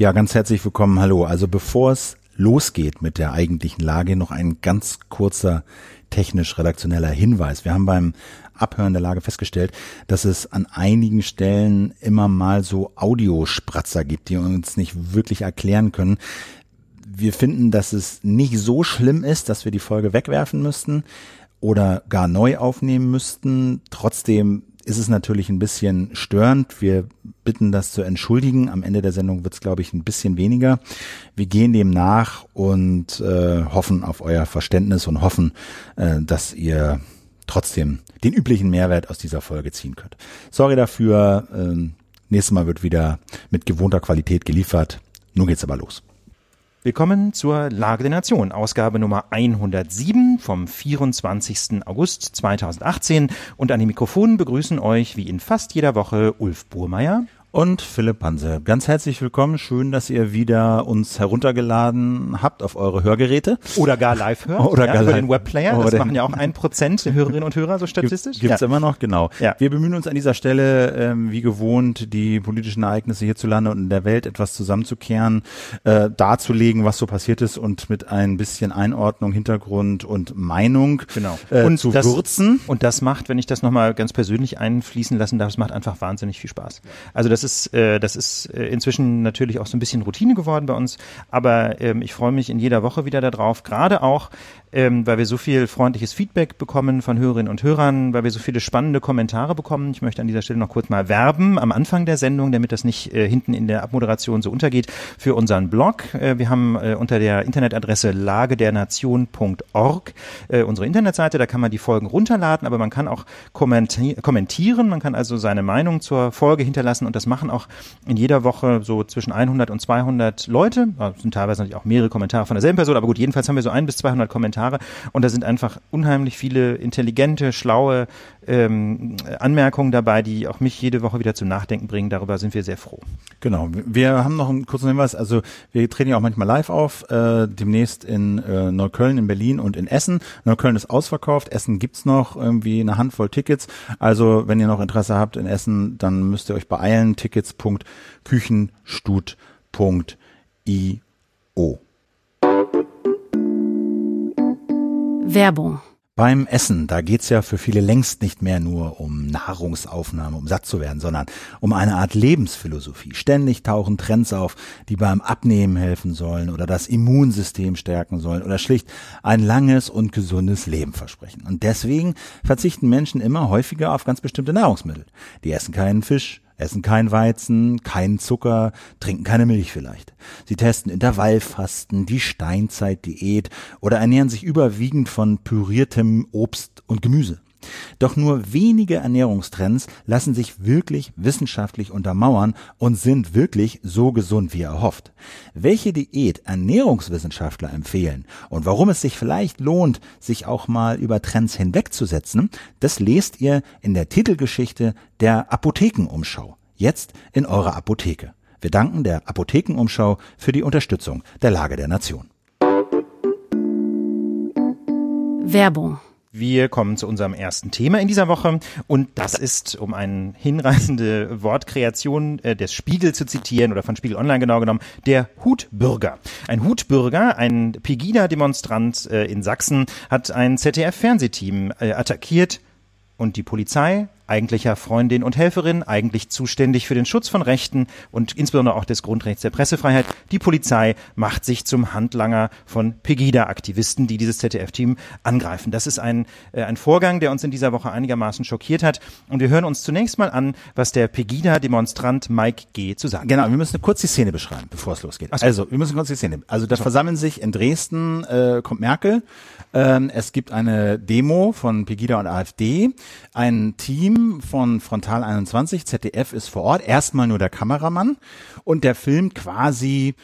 Ja, ganz herzlich willkommen. Hallo. Also bevor es losgeht mit der eigentlichen Lage, noch ein ganz kurzer technisch-redaktioneller Hinweis. Wir haben beim Abhören der Lage festgestellt, dass es an einigen Stellen immer mal so Audiospratzer gibt, die uns nicht wirklich erklären können. Wir finden, dass es nicht so schlimm ist, dass wir die Folge wegwerfen müssten oder gar neu aufnehmen müssten. Trotzdem ist es natürlich ein bisschen störend. Wir bitten das zu entschuldigen. Am Ende der Sendung wird es, glaube ich, ein bisschen weniger. Wir gehen dem nach und äh, hoffen auf euer Verständnis und hoffen, äh, dass ihr trotzdem den üblichen Mehrwert aus dieser Folge ziehen könnt. Sorry dafür. Äh, nächstes Mal wird wieder mit gewohnter Qualität geliefert. Nun geht's aber los. Willkommen zur Lage der Nation, Ausgabe Nummer 107 vom 24. August 2018 und an den Mikrofonen begrüßen euch wie in fast jeder Woche Ulf Burmeier und Philipp Hanse. Ganz herzlich willkommen. Schön, dass ihr wieder uns heruntergeladen habt auf eure Hörgeräte. Oder gar live hört. Oder ja, gar über live. den Webplayer. Das machen ja auch ein Prozent der Hörerinnen und Hörer, so statistisch. Gibt's ja. immer noch, genau. Ja. Wir bemühen uns an dieser Stelle, ähm, wie gewohnt, die politischen Ereignisse hierzulande und in der Welt etwas zusammenzukehren, äh, darzulegen, was so passiert ist und mit ein bisschen Einordnung, Hintergrund und Meinung genau. äh, und zu das, würzen. Und das macht, wenn ich das nochmal ganz persönlich einfließen lassen darf, das macht einfach wahnsinnig viel Spaß. Also das ist, äh, das ist äh, inzwischen natürlich auch so ein bisschen Routine geworden bei uns, aber ähm, ich freue mich in jeder Woche wieder darauf, gerade auch, ähm, weil wir so viel freundliches Feedback bekommen von Hörerinnen und Hörern, weil wir so viele spannende Kommentare bekommen. Ich möchte an dieser Stelle noch kurz mal werben am Anfang der Sendung, damit das nicht äh, hinten in der Abmoderation so untergeht, für unseren Blog. Äh, wir haben äh, unter der Internetadresse lagedernation.org äh, unsere Internetseite, da kann man die Folgen runterladen, aber man kann auch kommenti kommentieren, man kann also seine Meinung zur Folge hinterlassen und das machen auch in jeder Woche so zwischen 100 und 200 Leute. Das sind teilweise natürlich auch mehrere Kommentare von derselben Person, aber gut, jedenfalls haben wir so ein bis 200 Kommentare und da sind einfach unheimlich viele intelligente, schlaue ähm, Anmerkungen dabei, die auch mich jede Woche wieder zum Nachdenken bringen. Darüber sind wir sehr froh. Genau. Wir haben noch einen kurzen Hinweis. Also wir treten ja auch manchmal live auf, äh, demnächst in äh, Neukölln, in Berlin und in Essen. Neukölln ist ausverkauft, Essen gibt's noch irgendwie eine Handvoll Tickets. Also wenn ihr noch Interesse habt in Essen, dann müsst ihr euch beeilen. Tickets.küchenstut.io. Werbung. Beim Essen, da geht's ja für viele längst nicht mehr nur um Nahrungsaufnahme, um satt zu werden, sondern um eine Art Lebensphilosophie. Ständig tauchen Trends auf, die beim Abnehmen helfen sollen oder das Immunsystem stärken sollen oder schlicht ein langes und gesundes Leben versprechen. Und deswegen verzichten Menschen immer häufiger auf ganz bestimmte Nahrungsmittel. Die essen keinen Fisch, essen kein Weizen, keinen Zucker, trinken keine Milch vielleicht. Sie testen Intervallfasten, die Steinzeitdiät oder ernähren sich überwiegend von püriertem Obst und Gemüse. Doch nur wenige Ernährungstrends lassen sich wirklich wissenschaftlich untermauern und sind wirklich so gesund wie erhofft. Welche Diät Ernährungswissenschaftler empfehlen und warum es sich vielleicht lohnt, sich auch mal über Trends hinwegzusetzen, das lest ihr in der Titelgeschichte der Apothekenumschau. Jetzt in eurer Apotheke. Wir danken der Apothekenumschau für die Unterstützung der Lage der Nation. Werbung. Wir kommen zu unserem ersten Thema in dieser Woche und das ist, um eine hinreißende Wortkreation äh, des Spiegel zu zitieren oder von Spiegel Online genau genommen, der Hutbürger. Ein Hutbürger, ein Pegida-Demonstrant äh, in Sachsen, hat ein ZDF-Fernsehteam äh, attackiert und die Polizei eigentlicher Freundin und Helferin, eigentlich zuständig für den Schutz von Rechten und insbesondere auch des Grundrechts der Pressefreiheit. Die Polizei macht sich zum Handlanger von Pegida-Aktivisten, die dieses ZDF-Team angreifen. Das ist ein, äh, ein Vorgang, der uns in dieser Woche einigermaßen schockiert hat. Und wir hören uns zunächst mal an, was der Pegida-Demonstrant Mike G. zu sagen Genau, wir müssen kurz die Szene beschreiben, bevor es losgeht. So. Also, wir müssen kurz die Szene. Also, da versammeln sich in Dresden, äh, kommt Merkel. Ähm, es gibt eine Demo von Pegida und AfD. Ein Team von Frontal 21, ZDF ist vor Ort, erstmal nur der Kameramann und der filmt quasi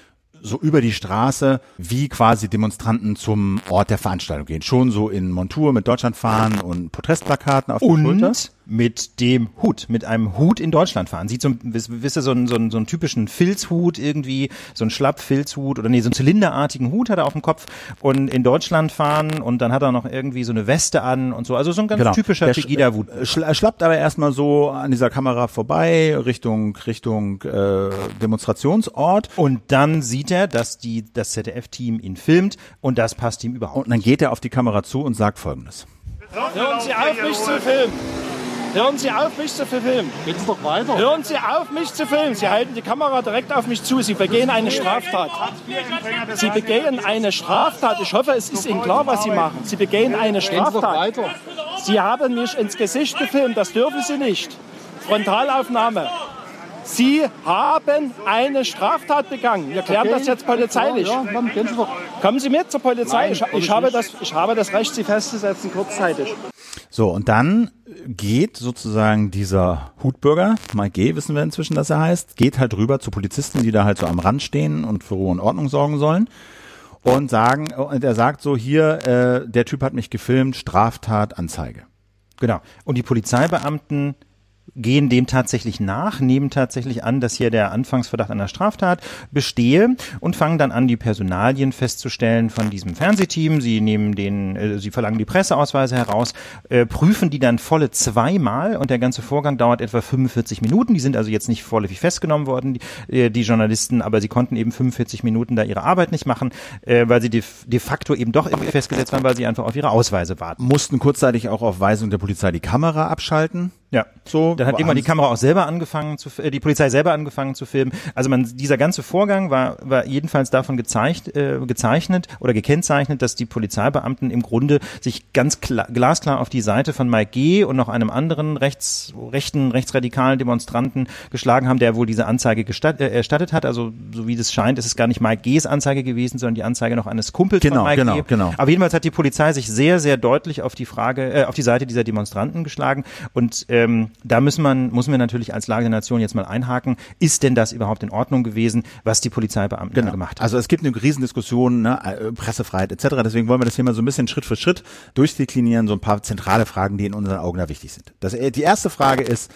so über die Straße, wie quasi Demonstranten zum Ort der Veranstaltung gehen. Schon so in Montur mit Deutschlandfahnen und Protestplakaten auf der Und Schulter. Mit dem Hut, mit einem Hut in Deutschland fahren. Sieht so, wisst ihr, so einen, so, einen, so einen typischen Filzhut irgendwie, so einen Schlappfilzhut oder nee, so einen zylinderartigen Hut hat er auf dem Kopf und in Deutschland fahren und dann hat er noch irgendwie so eine Weste an und so. Also so ein ganz Genau. typischer Pegida-Hut. Sch er schlappt aber erstmal so an dieser Kamera vorbei, Richtung, Richtung äh, Demonstrationsort. Und dann sieht er, dass die, das ZDF-Team ihn filmt und das passt ihm überhaupt. Und dann geht er auf die Kamera zu und sagt folgendes. Hören Sie auf, mich zu filmen. Hören Sie auf, mich zu filmen. Geht's doch weiter. Hören Sie auf, mich zu filmen. Sie halten die Kamera direkt auf mich zu. Sie begehen eine Straftat. Sie begehen eine Straftat. Ich hoffe, es ist Ihnen klar, was Sie machen. Sie begehen eine Straftat. Sie haben mich ins Gesicht gefilmt. Das dürfen Sie nicht. Frontalaufnahme. Sie haben eine Straftat begangen. Wir klären das jetzt polizeilich. Ja, doch. Kommen Sie mit zur Polizei. Nein, ich, ich, habe das, ich habe das Recht, Sie festzusetzen, kurzzeitig. So, und dann geht sozusagen dieser Hutbürger, Mike G., wissen wir inzwischen, dass er heißt, geht halt rüber zu Polizisten, die da halt so am Rand stehen und für Ruhe und Ordnung sorgen sollen. Und sagen, und er sagt so, hier, äh, der Typ hat mich gefilmt, Straftat, Anzeige. Genau. Und die Polizeibeamten gehen dem tatsächlich nach, nehmen tatsächlich an, dass hier der Anfangsverdacht einer Straftat bestehe und fangen dann an, die Personalien festzustellen von diesem Fernsehteam. Sie nehmen den, äh, sie verlangen die Presseausweise heraus, äh, prüfen die dann volle zweimal und der ganze Vorgang dauert etwa 45 Minuten. Die sind also jetzt nicht vorläufig festgenommen worden, die, äh, die Journalisten, aber sie konnten eben 45 Minuten da ihre Arbeit nicht machen, äh, weil sie de, de facto eben doch irgendwie festgesetzt waren, weil sie einfach auf ihre Ausweise warten. Mussten kurzzeitig auch auf Weisung der Polizei die Kamera abschalten. Ja, So, Dann hat irgendwann die Kamera auch selber angefangen zu, äh, die Polizei selber angefangen zu filmen. Also man, dieser ganze Vorgang war, war jedenfalls davon gezeigt, äh, gezeichnet oder gekennzeichnet, dass die Polizeibeamten im Grunde sich ganz klar, glasklar auf die Seite von Mike G. und noch einem anderen rechts, rechten, rechtsradikalen Demonstranten geschlagen haben, der wohl diese Anzeige gestatt, äh, erstattet hat. Also so wie das scheint, ist es gar nicht Mike G.'s Anzeige gewesen, sondern die Anzeige noch eines Kumpels Genau, von Mike genau, G. genau. Aber jedenfalls hat die Polizei sich sehr, sehr deutlich auf die Frage, äh, auf die Seite dieser Demonstranten geschlagen. Und ähm, da müssen man, müssen wir natürlich als Lage der Nation jetzt mal einhaken. Ist denn das überhaupt in Ordnung gewesen, was die Polizeibeamten da gemacht haben? Also es gibt eine Riesendiskussion, ne, äh, Pressefreiheit etc. Deswegen wollen wir das hier mal so ein bisschen Schritt für Schritt durchdeklinieren, so ein paar zentrale Fragen, die in unseren Augen da wichtig sind. Das, äh, die erste Frage ist,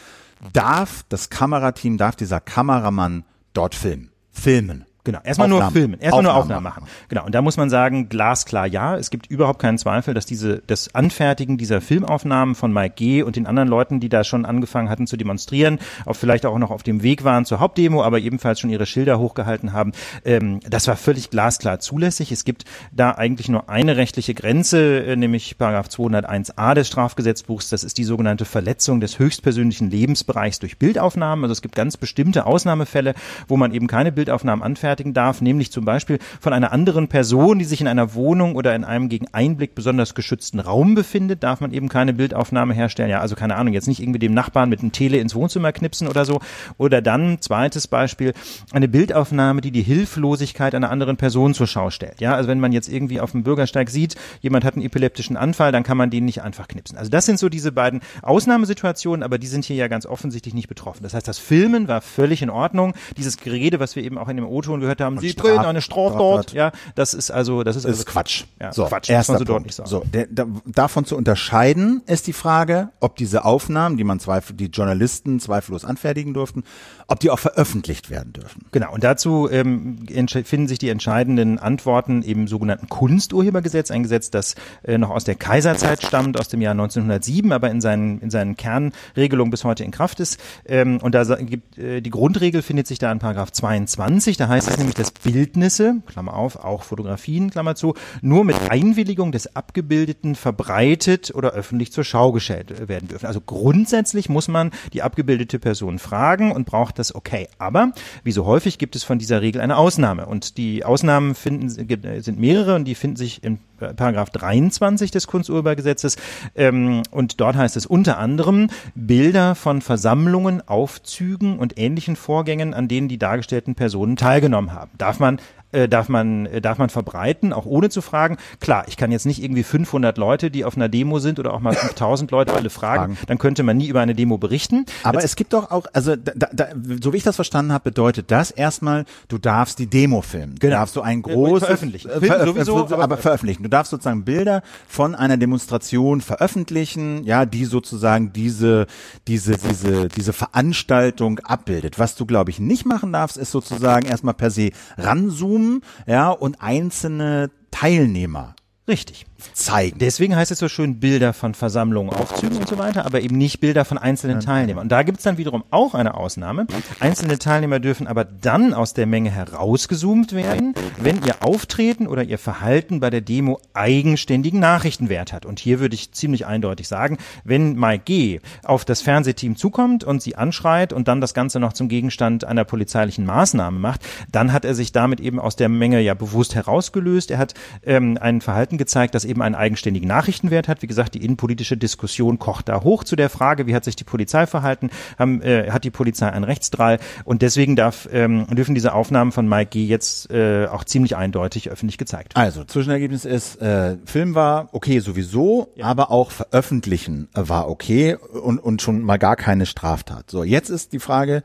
darf das Kamerateam, darf dieser Kameramann dort filmen? Filmen. Genau, erstmal nur Aufnahmen. filmen, erstmal nur Aufnahmen machen. Genau, und da muss man sagen, glasklar ja, es gibt überhaupt keinen Zweifel, dass diese das Anfertigen dieser Filmaufnahmen von Mike G. und den anderen Leuten, die da schon angefangen hatten zu demonstrieren, auch vielleicht auch noch auf dem Weg waren zur Hauptdemo, aber ebenfalls schon ihre Schilder hochgehalten haben, ähm, das war völlig glasklar zulässig. Es gibt da eigentlich nur eine rechtliche Grenze, äh, nämlich Paragraph 201a des Strafgesetzbuchs, das ist die sogenannte Verletzung des höchstpersönlichen Lebensbereichs durch Bildaufnahmen. Also es gibt ganz bestimmte Ausnahmefälle, wo man eben keine Bildaufnahmen anfertigen darf, nämlich zum Beispiel von einer anderen Person, die sich in einer Wohnung oder in einem gegen Einblick besonders geschützten Raum befindet, darf man eben keine Bildaufnahme herstellen. Ja, also keine Ahnung, jetzt nicht irgendwie dem Nachbarn mit einem Tele ins Wohnzimmer knipsen oder so. Oder dann, zweites Beispiel, eine Bildaufnahme, die die Hilflosigkeit einer anderen Person zur Schau stellt. Ja, also wenn man jetzt irgendwie auf dem Bürgersteig sieht, jemand hat einen epileptischen Anfall, dann kann man den nicht einfach knipsen. Also das sind so diese beiden Ausnahmesituationen, aber die sind hier ja ganz offensichtlich nicht betroffen. Das heißt, das Filmen war völlig in Ordnung. Dieses Gerede, was wir eben auch in dem O-Ton gehört haben, sie Straf- drehen eine Straftat, ja, das ist also, das ist, also ist Quatsch. Ja, so, Quatsch, muss erster man so Punkt. deutlich sagen. So, der, da, davon zu unterscheiden ist die Frage, ob diese Aufnahmen, die man zweifel, die Journalisten zweifellos anfertigen durften, ob die auch veröffentlicht werden dürfen. Genau, und dazu ähm, finden sich die entscheidenden Antworten im sogenannten Kunsturhebergesetz, ein Gesetz, das äh, noch aus der Kaiserzeit stammt, aus dem Jahr 1907, aber in seinen, in seinen Kernregelungen bis heute in Kraft ist. Ähm, und da gibt äh, die Grundregel findet sich da in Paragraph 22, da heißt es nämlich, dass Bildnisse, Klammer auf, auch Fotografien, Klammer zu, nur mit Einwilligung des Abgebildeten verbreitet oder öffentlich zur Schau gestellt äh, werden dürfen. Also grundsätzlich muss man die abgebildete Person fragen und braucht das okay. Aber wie so häufig gibt es von dieser Regel eine Ausnahme. Und die Ausnahmen finden, gibt- äh, sind mehrere und die finden sich in äh, Paragraph 23 des Kunsturhebergesetzes. Ähm, und dort heißt es unter anderem Bilder von Versammlungen, Aufzügen und ähnlichen Vorgängen, an denen die dargestellten Personen teilgenommen haben. Darf man äh, darf man äh, darf man verbreiten, auch ohne zu fragen. Klar, ich kann jetzt nicht irgendwie 500 Leute, die auf einer Demo sind oder auch mal 5000 Leute alle fragen, dann könnte man nie über eine Demo berichten. Aber es gibt doch auch, also da, da, so wie ich das verstanden habe, bedeutet das erstmal, du darfst die Demo filmen. Du Genau. darfst du ein Ja, großes veröffentlichen. äh, Filmen veröf- sowieso, aber, aber- veröffentlichen. Du darfst sozusagen Bilder von einer Demonstration veröffentlichen, ja, die sozusagen diese diese diese diese Veranstaltung abbildet. Was du glaube ich nicht machen darfst, ist sozusagen erstmal per se ranzoomen, ja, und einzelne Teilnehmer Richtig. zeigen. Deswegen heißt es so schön Bilder von Versammlungen, Aufzügen und so weiter, aber eben nicht Bilder von einzelnen Teilnehmern. Und da gibt's dann wiederum auch eine Ausnahme. Einzelne Teilnehmer dürfen aber dann aus der Menge herausgezoomt werden, wenn ihr Auftreten oder ihr Verhalten bei der Demo eigenständigen Nachrichtenwert hat. Und hier würde ich ziemlich eindeutig sagen, wenn Mike G. auf das Fernsehteam zukommt und sie anschreit und dann das Ganze noch zum Gegenstand einer polizeilichen Maßnahme macht, dann hat er sich damit eben aus der Menge ja bewusst herausgelöst. Er hat ähm, ein Verhalten gezeigt, das eben einen eigenständigen Nachrichtenwert hat. Wie gesagt, die innenpolitische Diskussion kocht da hoch zu der Frage, wie hat sich die Polizei verhalten, haben, äh, hat die Polizei einen Rechtsdrall und deswegen darf, ähm, dürfen diese Aufnahmen von Mike G. jetzt äh, auch ziemlich eindeutig öffentlich gezeigt. Also, Zwischenergebnis ist, äh, Film war okay sowieso, aber auch veröffentlichen war okay und, und schon mal gar keine Straftat. So, jetzt ist die Frage,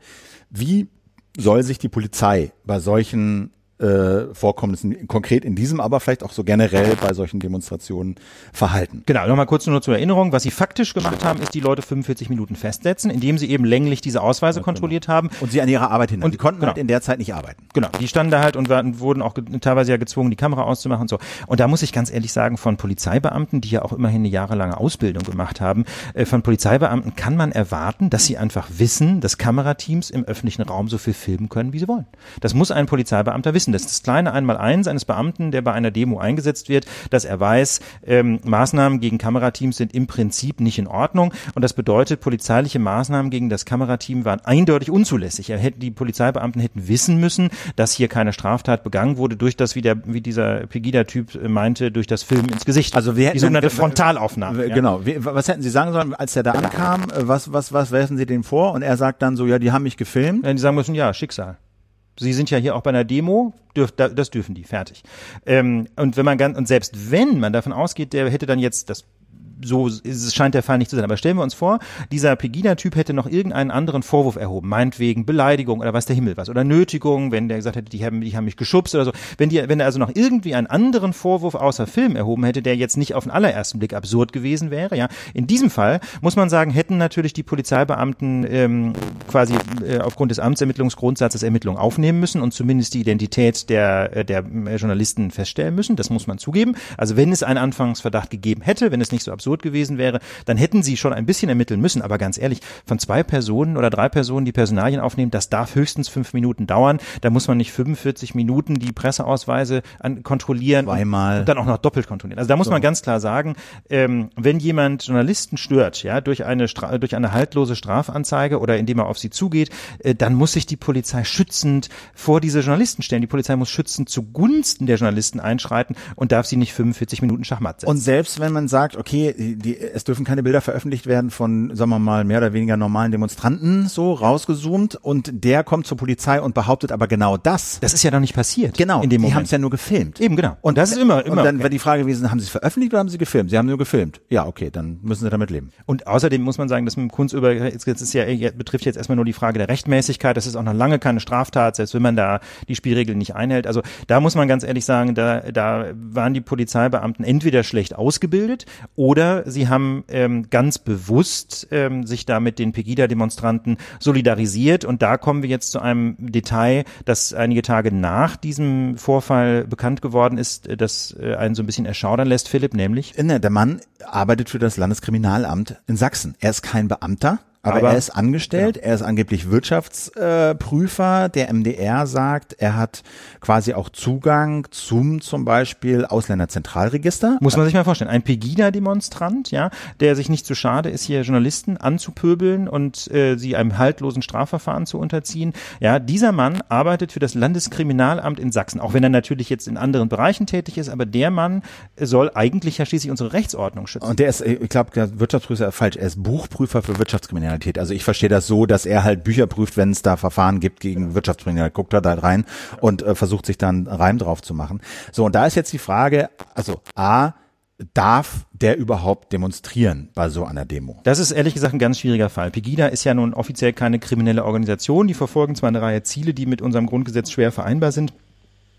wie soll sich die Polizei bei solchen äh, Vorkommnissen, konkret in diesem, aber vielleicht auch so generell bei solchen Demonstrationen verhalten? Genau, nochmal kurz nur zur Erinnerung. Was sie faktisch gemacht haben, ist die Leute 45 Minuten festsetzen, indem sie eben länglich diese Ausweise kontrolliert haben. Und sie an ihrer Arbeit hindern. Und- die konnten genau. halt in der Zeit nicht arbeiten. Genau, die standen da halt und waren, wurden auch teilweise ja gezwungen, die Kamera auszumachen und so. Und da muss ich ganz ehrlich sagen, von Polizeibeamten, die ja auch immerhin eine jahrelange Ausbildung gemacht haben, äh, von Polizeibeamten kann man erwarten, dass sie einfach wissen, dass Kamerateams im öffentlichen Raum so viel filmen können, wie sie wollen. Das muss ein Polizeibeamter wissen. Das ist das kleine Einmaleins eines Beamten, der bei einer Demo eingesetzt wird, dass er weiß, ähm, Maßnahmen gegen Kamerateams sind im Prinzip nicht in Ordnung. Und das bedeutet, polizeiliche Maßnahmen gegen das Kamerateam waren eindeutig unzulässig. Er hätte, die Polizeibeamten hätten wissen müssen, dass hier keine Straftat begangen wurde durch das, wie der, wie dieser Pegida-Typ äh, meinte, durch das Film ins Gesicht. Also wir hätten die sogenannte Frontalaufnahme. Äh, ja. Genau. Wie, was hätten Sie sagen sollen, als der da ankam? Äh, Was, was, was werfen Sie dem vor? Und er sagt dann so, ja, die haben mich gefilmt. Ja, die sagen müssen, ja, Schicksal. Sie sind ja hier auch bei einer Demo, dürf, da- das dürfen die, fertig. Ähm, und wenn man ganz, und selbst wenn man davon ausgeht, der hätte dann jetzt das so ist, scheint der Fall nicht zu sein. Aber stellen wir uns vor, dieser Pegida-Typ hätte noch irgendeinen anderen Vorwurf erhoben, meinetwegen Beleidigung oder was der Himmel was oder Nötigung, wenn der gesagt hätte, die haben, die haben mich geschubst oder so. Wenn die, wenn er also noch irgendwie einen anderen Vorwurf außer Film erhoben hätte, der jetzt nicht auf den allerersten Blick absurd gewesen wäre, ja. In diesem Fall muss man sagen, hätten natürlich die Polizeibeamten ähm, quasi äh, aufgrund des Amtsermittlungsgrundsatzes Ermittlungen aufnehmen müssen und zumindest die Identität der, äh, der äh, Journalisten feststellen müssen. Das muss man zugeben. Also wenn es einen Anfangsverdacht gegeben hätte, wenn es nicht so absurd gewesen wäre, dann hätten sie schon ein bisschen ermitteln müssen. Aber ganz ehrlich, von zwei Personen oder drei Personen, die Personalien aufnehmen, das darf höchstens fünf Minuten dauern. Da muss man nicht 45 Minuten die Presseausweise an, kontrollieren Zweimal. und dann auch noch doppelt kontrollieren. Also da muss man ganz klar sagen, ähm, wenn jemand Journalisten stört, ja, durch eine Stra durch eine haltlose Strafanzeige oder indem er auf sie zugeht, äh, dann muss sich die Polizei schützend vor diese Journalisten stellen. Die Polizei muss schützend zugunsten der Journalisten einschreiten und darf sie nicht 45 Minuten Schachmatt setzen. Und selbst wenn man sagt, okay, die, es dürfen keine Bilder veröffentlicht werden von, sagen wir mal, mehr oder weniger normalen Demonstranten, so rausgezoomt, und der kommt zur Polizei und behauptet aber genau das. das ist ja noch nicht passiert. Genau, in dem die haben es ja nur gefilmt. Eben, genau. Und das ist immer- immer Und dann okay. wäre die Frage gewesen, haben sie es veröffentlicht oder haben sie gefilmt? Sie haben nur gefilmt. Ja, okay, dann müssen sie damit leben. Und außerdem muss man sagen, dass mit dem Kunstüber, jetzt ist ja, betrifft jetzt erstmal nur die Frage der Rechtmäßigkeit. Das ist auch noch lange keine Straftat, selbst wenn man da die Spielregeln nicht einhält. Also da muss man ganz ehrlich sagen, da, da waren die Polizeibeamten entweder schlecht ausgebildet oder sie haben ähm, ganz bewusst ähm, sich da mit den Pegida-Demonstranten solidarisiert. Und da kommen wir jetzt zu einem Detail, das einige Tage nach diesem Vorfall bekannt geworden ist, äh, das äh, einen so ein bisschen erschaudern lässt, Philipp, nämlich Ne, Der Mann arbeitet für das Landeskriminalamt in Sachsen. Er ist kein Beamter, aber, Aber- er ist angestellt. Er ist angeblich Wirtschaftsprüfer. Der MDR sagt, er hat quasi auch Zugang zum zum Beispiel Ausländerzentralregister. Muss man sich mal vorstellen. Ein Pegida-Demonstrant, ja, der sich nicht zu schade ist, hier Journalisten anzupöbeln und äh, sie einem haltlosen Strafverfahren zu unterziehen. Ja, dieser Mann arbeitet für das Landeskriminalamt in Sachsen, auch wenn er natürlich jetzt in anderen Bereichen tätig ist, aber der Mann soll eigentlich ja schließlich unsere Rechtsordnung schützen. Und der ist, ich glaube, der Wirtschaftsprüfer falsch. Er ist Buchprüfer für Wirtschaftskriminalität. Wirtschaftskriminalität. Also ich verstehe das so, dass er halt Bücher prüft, wenn es da Verfahren gibt gegen Wirtschaftskriminalität. Guckt er da rein und äh, versucht sich dann Reim drauf zu machen. So, und da ist jetzt die Frage, also A, darf der überhaupt demonstrieren bei so einer Demo? Das ist ehrlich gesagt ein ganz schwieriger Fall. Pegida ist ja nun offiziell keine kriminelle Organisation. Die verfolgen zwar eine Reihe Ziele, die mit unserem Grundgesetz schwer vereinbar sind.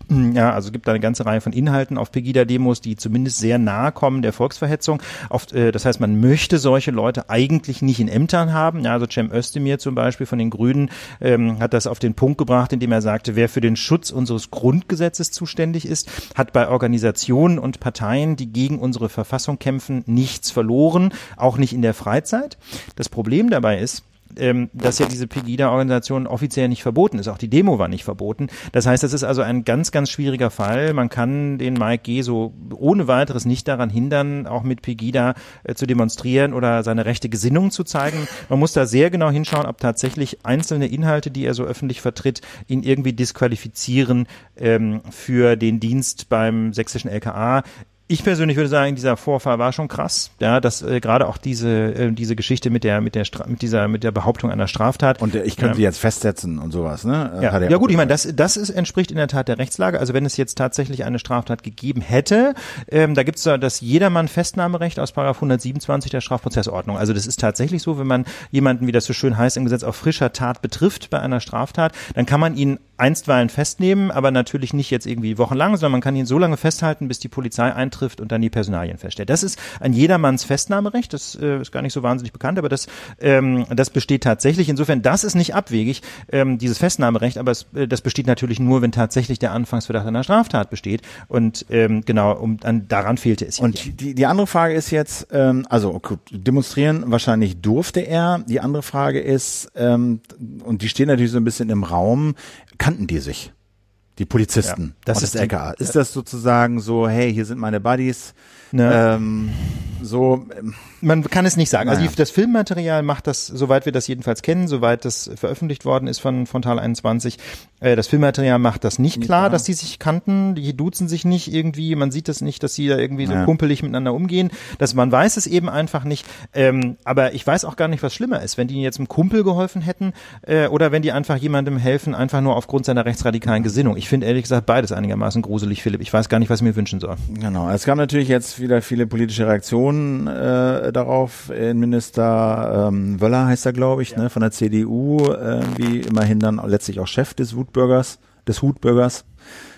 Ja, also gibt da eine ganze Reihe von Inhalten auf Pegida-Demos, die zumindest sehr nahe kommen der Volksverhetzung. Oft, äh, das heißt, man möchte solche Leute eigentlich nicht in Ämtern haben. Ja, also Cem Özdemir zum Beispiel von den Grünen ähm, hat das auf den Punkt gebracht, indem er sagte, wer für den Schutz unseres Grundgesetzes zuständig ist, hat bei Organisationen und Parteien, die gegen unsere Verfassung kämpfen, nichts verloren, auch nicht in der Freizeit. Das Problem dabei ist, ähm, dass ja diese Pegida-Organisation offiziell nicht verboten ist. Auch die Demo war nicht verboten. Das heißt, das ist also ein ganz, ganz schwieriger Fall. Man kann den Mike G. so ohne weiteres nicht daran hindern, auch mit Pegida äh, zu demonstrieren oder seine rechte Gesinnung zu zeigen. Man muss da sehr genau hinschauen, ob tatsächlich einzelne Inhalte, die er so öffentlich vertritt, ihn irgendwie disqualifizieren ähm, für den Dienst beim sächsischen LKA ich persönlich würde sagen, dieser Vorfall war schon krass, ja, dass äh, gerade auch diese äh, diese Geschichte mit der mit der Stra mit dieser mit der Behauptung einer Straftat und äh, ich könnte ja. jetzt festsetzen und sowas, ne? Äh, ja, ja gut, ich meine, das das ist entspricht in der Tat der Rechtslage. Also wenn es jetzt tatsächlich eine Straftat gegeben hätte, ähm, da gibt's da das jedermann Festnahmerecht aus Paragraph 127 der Strafprozessordnung. Also das ist tatsächlich so, wenn man jemanden, wie das so schön heißt im Gesetz, auf frischer Tat betrifft bei einer Straftat, dann kann man ihn einstweilen festnehmen, aber natürlich nicht jetzt irgendwie wochenlang, sondern man kann ihn so lange festhalten, bis die Polizei eintrifft und dann die Personalien feststellt. Das ist ein jedermanns Festnahmerecht, das äh, ist gar nicht so wahnsinnig bekannt, aber das, ähm, das besteht tatsächlich. Insofern, das ist nicht abwegig, ähm, dieses Festnahmerecht, aber es, äh, das besteht natürlich nur, wenn tatsächlich der Anfangsverdacht einer Straftat besteht. Und ähm, genau, um, an, daran fehlte es. Und die, die andere Frage ist jetzt, ähm, also gut, demonstrieren wahrscheinlich durfte er. Die andere Frage ist, ähm, und die stehen natürlich so ein bisschen im Raum, kannten die sich? Die Polizisten. Ja, das ist LKA. Ist das sozusagen so, hey, hier sind meine Buddies, Ne? Ähm, so, ähm, man kann es nicht sagen. Also naja. Also das Filmmaterial macht das, soweit wir das jedenfalls kennen, soweit das veröffentlicht worden ist von Frontal 21, äh, das Filmmaterial macht das nicht, klar, klar, dass die sich kannten, die duzen sich nicht irgendwie, man sieht das nicht, dass sie da irgendwie naja. so kumpelig miteinander umgehen, dass man weiß es eben einfach nicht. Ähm, aber ich weiß auch gar nicht, was schlimmer ist, wenn die jetzt einem Kumpel geholfen hätten äh, oder wenn die einfach jemandem helfen, einfach nur aufgrund seiner rechtsradikalen Gesinnung. Ich finde ehrlich gesagt beides einigermaßen gruselig, Philipp. Ich weiß gar nicht, was ich mir wünschen soll. Genau, es gab natürlich jetzt wieder viele politische Reaktionen äh, darauf. Innenminister ähm, Wöller heißt er, glaube ich, ja. ne, von der CDU, äh, wie immerhin dann letztlich auch Chef des Wutbürgers, des Hutbürgers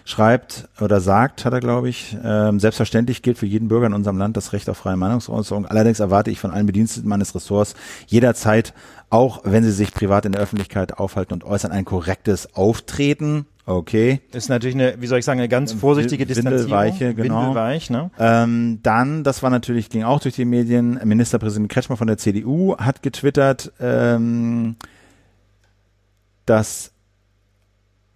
schreibt oder sagt, hat er, glaube ich, ähm, selbstverständlich gilt für jeden Bürger in unserem Land das Recht auf freie Meinungsäußerung. Allerdings erwarte ich von allen Bediensteten meines Ressorts jederzeit, auch wenn sie sich privat in der Öffentlichkeit aufhalten und äußern, ein korrektes Auftreten Okay. Ist natürlich eine, wie soll ich sagen, eine ganz vorsichtige Distanzierung. Windelweiche, genau. Windelweich, ne? Ähm, dann, das war natürlich, ging auch durch die Medien, Ministerpräsident Kretschmer von der CDU hat getwittert, ähm, dass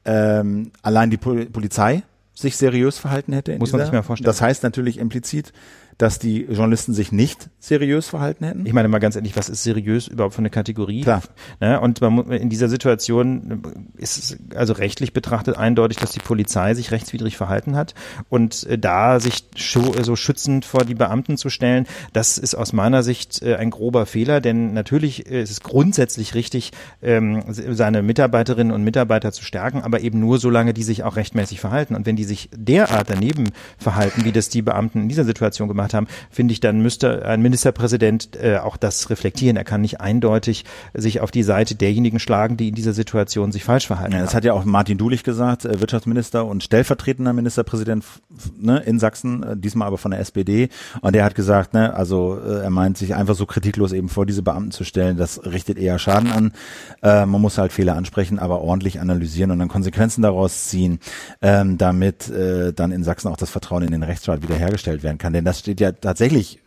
ähm, allein die Polizei sich seriös verhalten hätte. Muss man sich mal vorstellen. Das heißt natürlich implizit, dass die Journalisten sich nicht seriös verhalten hätten? Ich meine mal ganz ehrlich, was ist seriös überhaupt für eine Kategorie? Klar. Ne? Und man, in dieser Situation ist es also rechtlich betrachtet eindeutig, dass die Polizei sich rechtswidrig verhalten hat und äh, da sich so schützend vor die Beamten zu stellen, das ist aus meiner Sicht äh, ein grober Fehler, denn natürlich ist es grundsätzlich richtig, ähm, seine Mitarbeiterinnen und Mitarbeiter zu stärken, aber eben nur solange die sich auch rechtmäßig verhalten. Und wenn die sich derart daneben verhalten, wie das die Beamten in dieser Situation gemacht gemacht haben, finde ich, dann müsste ein Ministerpräsident äh, auch das reflektieren. Er kann nicht eindeutig sich auf die Seite derjenigen schlagen, die in dieser Situation sich falsch verhalten. Ja, das haben. hat ja auch Martin Dulich gesagt, äh, Wirtschaftsminister und stellvertretender Ministerpräsident ne, in Sachsen, äh, diesmal aber von der SPD. Und der hat gesagt, ne, also äh, er meint, sich einfach so kritiklos eben vor diese Beamten zu stellen, das richtet eher Schaden an. Äh, man muss halt Fehler ansprechen, aber ordentlich analysieren und dann Konsequenzen daraus ziehen, ähm, damit äh, dann in Sachsen auch das Vertrauen in den Rechtsstaat wiederhergestellt werden kann. Denn das steht steht ja tatsächlich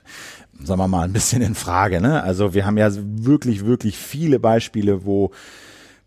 sagen wir mal, ein bisschen in Frage. Ne? Also wir haben ja wirklich, wirklich viele Beispiele, wo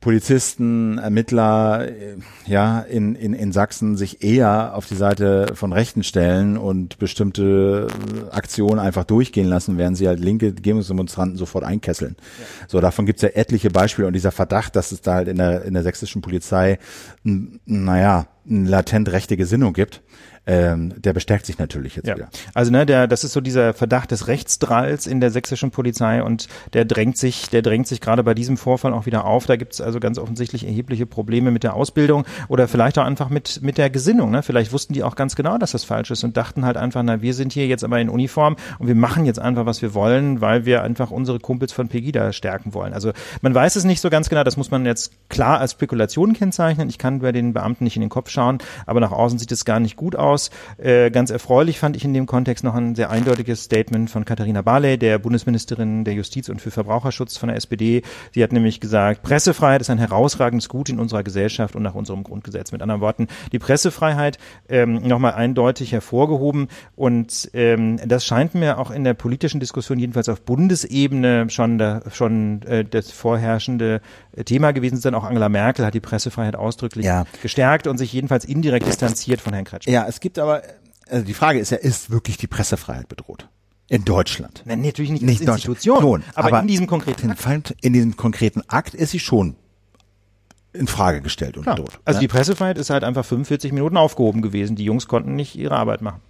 Polizisten, Ermittler äh, ja in, in, in Sachsen sich eher auf die Seite von Rechten stellen und bestimmte Aktionen einfach durchgehen lassen, während sie halt linke Demonstranten sofort einkesseln. Ja. So, davon gibt's ja etliche Beispiele und dieser Verdacht, dass es da halt in der, in der sächsischen Polizei, naja, eine latent rechte Gesinnung gibt, ähm, der bestärkt sich natürlich jetzt Ja. wieder. Also ne, der, das ist so dieser Verdacht des Rechtsdralls in der sächsischen Polizei und der drängt sich, der drängt sich gerade bei diesem Vorfall auch wieder auf. Da gibt es also ganz offensichtlich erhebliche Probleme mit der Ausbildung oder vielleicht auch einfach mit mit der Gesinnung. Ne? Vielleicht wussten die auch ganz genau, dass das falsch ist und dachten halt einfach, na wir sind hier jetzt aber in Uniform und wir machen jetzt einfach was wir wollen, weil wir einfach unsere Kumpels von Pegida stärken wollen. Also man weiß es nicht so ganz genau. Das muss man jetzt klar als Spekulation kennzeichnen. Ich kann bei den Beamten nicht in den Kopf schauen, aber nach außen sieht es gar nicht gut aus. Äh, ganz erfreulich fand ich in dem Kontext noch ein sehr eindeutiges Statement von Katharina Barley, der Bundesministerin der Justiz und für Verbraucherschutz von der SPD. Sie hat nämlich gesagt, Pressefreiheit ist ein herausragendes Gut in unserer Gesellschaft und nach unserem Grundgesetz. Mit anderen Worten, die Pressefreiheit ähm, nochmal eindeutig hervorgehoben und ähm, das scheint mir auch in der politischen Diskussion jedenfalls auf Bundesebene schon da, schon äh, das vorherrschende Thema gewesen zu sein. Auch Angela Merkel hat die Pressefreiheit ausdrücklich Ja. gestärkt und sich jedenfalls indirekt distanziert von Herrn Kretschmer. Ja, es gibt aber, also die Frage ist ja, ist wirklich die Pressefreiheit bedroht? In Deutschland. Nein, natürlich nicht, Nicht als. Institution, Schon, aber, aber in diesem konkreten Akt. In diesem konkreten Akt ist sie schon in Frage gestellt und Klar. bedroht. Also ne? die Pressefreiheit ist halt einfach 45 Minuten aufgehoben gewesen. Die Jungs konnten nicht ihre Arbeit machen.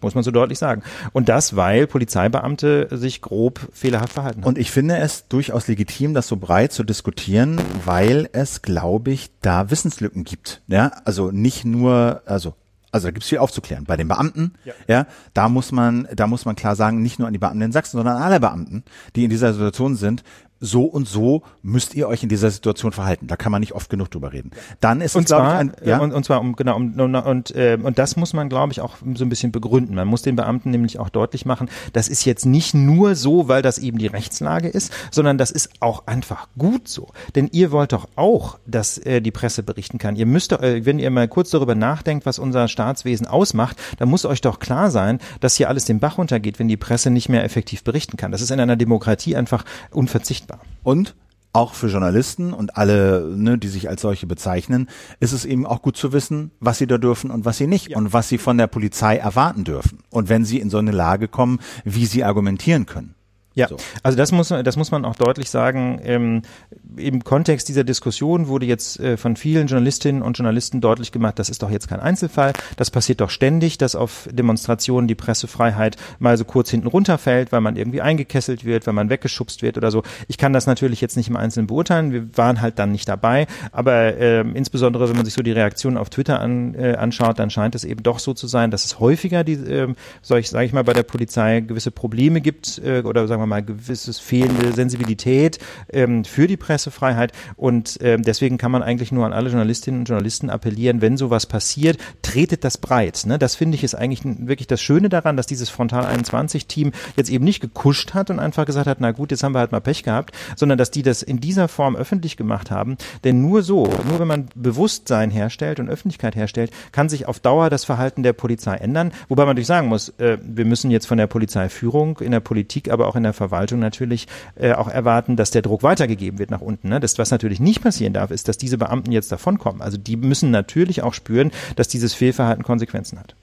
Muss man so deutlich sagen. Und das, weil Polizeibeamte sich grob fehlerhaft verhalten haben. Und ich finde es durchaus legitim, das so breit zu diskutieren, weil es, glaube ich, da Wissenslücken gibt. Ja, also nicht nur, also also da gibt es viel aufzuklären. Bei den Beamten, ja. Ja. da muss man, da muss man klar sagen, nicht nur an die Beamten in Sachsen, sondern an alle Beamten, die in dieser Situation sind. So und so müsst ihr euch in dieser Situation verhalten. Da kann man nicht oft genug drüber reden. Dann ist es, Und ich, zwar, ein, ja, und, und zwar um genau um, und und, äh, und das muss man, glaube ich, auch so ein bisschen begründen. Man muss den Beamten nämlich auch deutlich machen, das ist jetzt nicht nur so, weil das eben die Rechtslage ist, sondern das ist auch einfach gut so. Denn ihr wollt doch auch, dass äh, die Presse berichten kann. Ihr müsst äh, wenn ihr mal kurz darüber nachdenkt, was unser Staatswesen ausmacht, dann muss euch doch klar sein, dass hier alles den Bach runtergeht, wenn die Presse nicht mehr effektiv berichten kann. Das ist in einer Demokratie einfach unverzichtbar. Und auch für Journalisten und alle, ne, die sich als solche bezeichnen, ist es eben auch gut zu wissen, was sie da dürfen und was sie nicht und was sie von der Polizei erwarten dürfen. Und wenn sie in so eine Lage kommen, wie sie argumentieren können. Ja, So. also das muss, das muss man auch deutlich sagen. Ähm, Im Kontext dieser Diskussion wurde jetzt äh, von vielen Journalistinnen und Journalisten deutlich gemacht, das ist doch jetzt kein Einzelfall. Das passiert doch ständig, dass auf Demonstrationen die Pressefreiheit mal so kurz hinten runterfällt, weil man irgendwie eingekesselt wird, weil man weggeschubst wird oder so. Ich kann das natürlich jetzt nicht im Einzelnen beurteilen. Wir waren halt dann nicht dabei. Aber ähm, insbesondere, wenn man sich so die Reaktionen auf Twitter an, äh, anschaut, dann scheint es eben doch so zu sein, dass es häufiger die, ich, sage ich mal, bei der Polizei gewisse Probleme gibt äh, oder sagen wir mal gewisses fehlende Sensibilität ähm, für die Pressefreiheit und ähm, deswegen kann man eigentlich nur an alle Journalistinnen und Journalisten appellieren, wenn sowas passiert, tretet das breit. Ne? Das finde ich ist eigentlich wirklich das Schöne daran, dass dieses Frontal 21 Team jetzt eben nicht gekuscht hat und einfach gesagt hat, na gut, jetzt haben wir halt mal Pech gehabt, sondern dass die das in dieser Form öffentlich gemacht haben, denn nur so, nur wenn man Bewusstsein herstellt und Öffentlichkeit herstellt, kann sich auf Dauer das Verhalten der Polizei ändern, wobei man natürlich sagen muss, äh, wir müssen jetzt von der Polizeiführung in der Politik, aber auch in der Verwaltung natürlich äh, auch erwarten, dass der Druck weitergegeben wird nach unten. Ne? Das, was natürlich nicht passieren darf, ist, dass diese Beamten jetzt davonkommen. Also die müssen natürlich auch spüren, dass dieses Fehlverhalten Konsequenzen hat.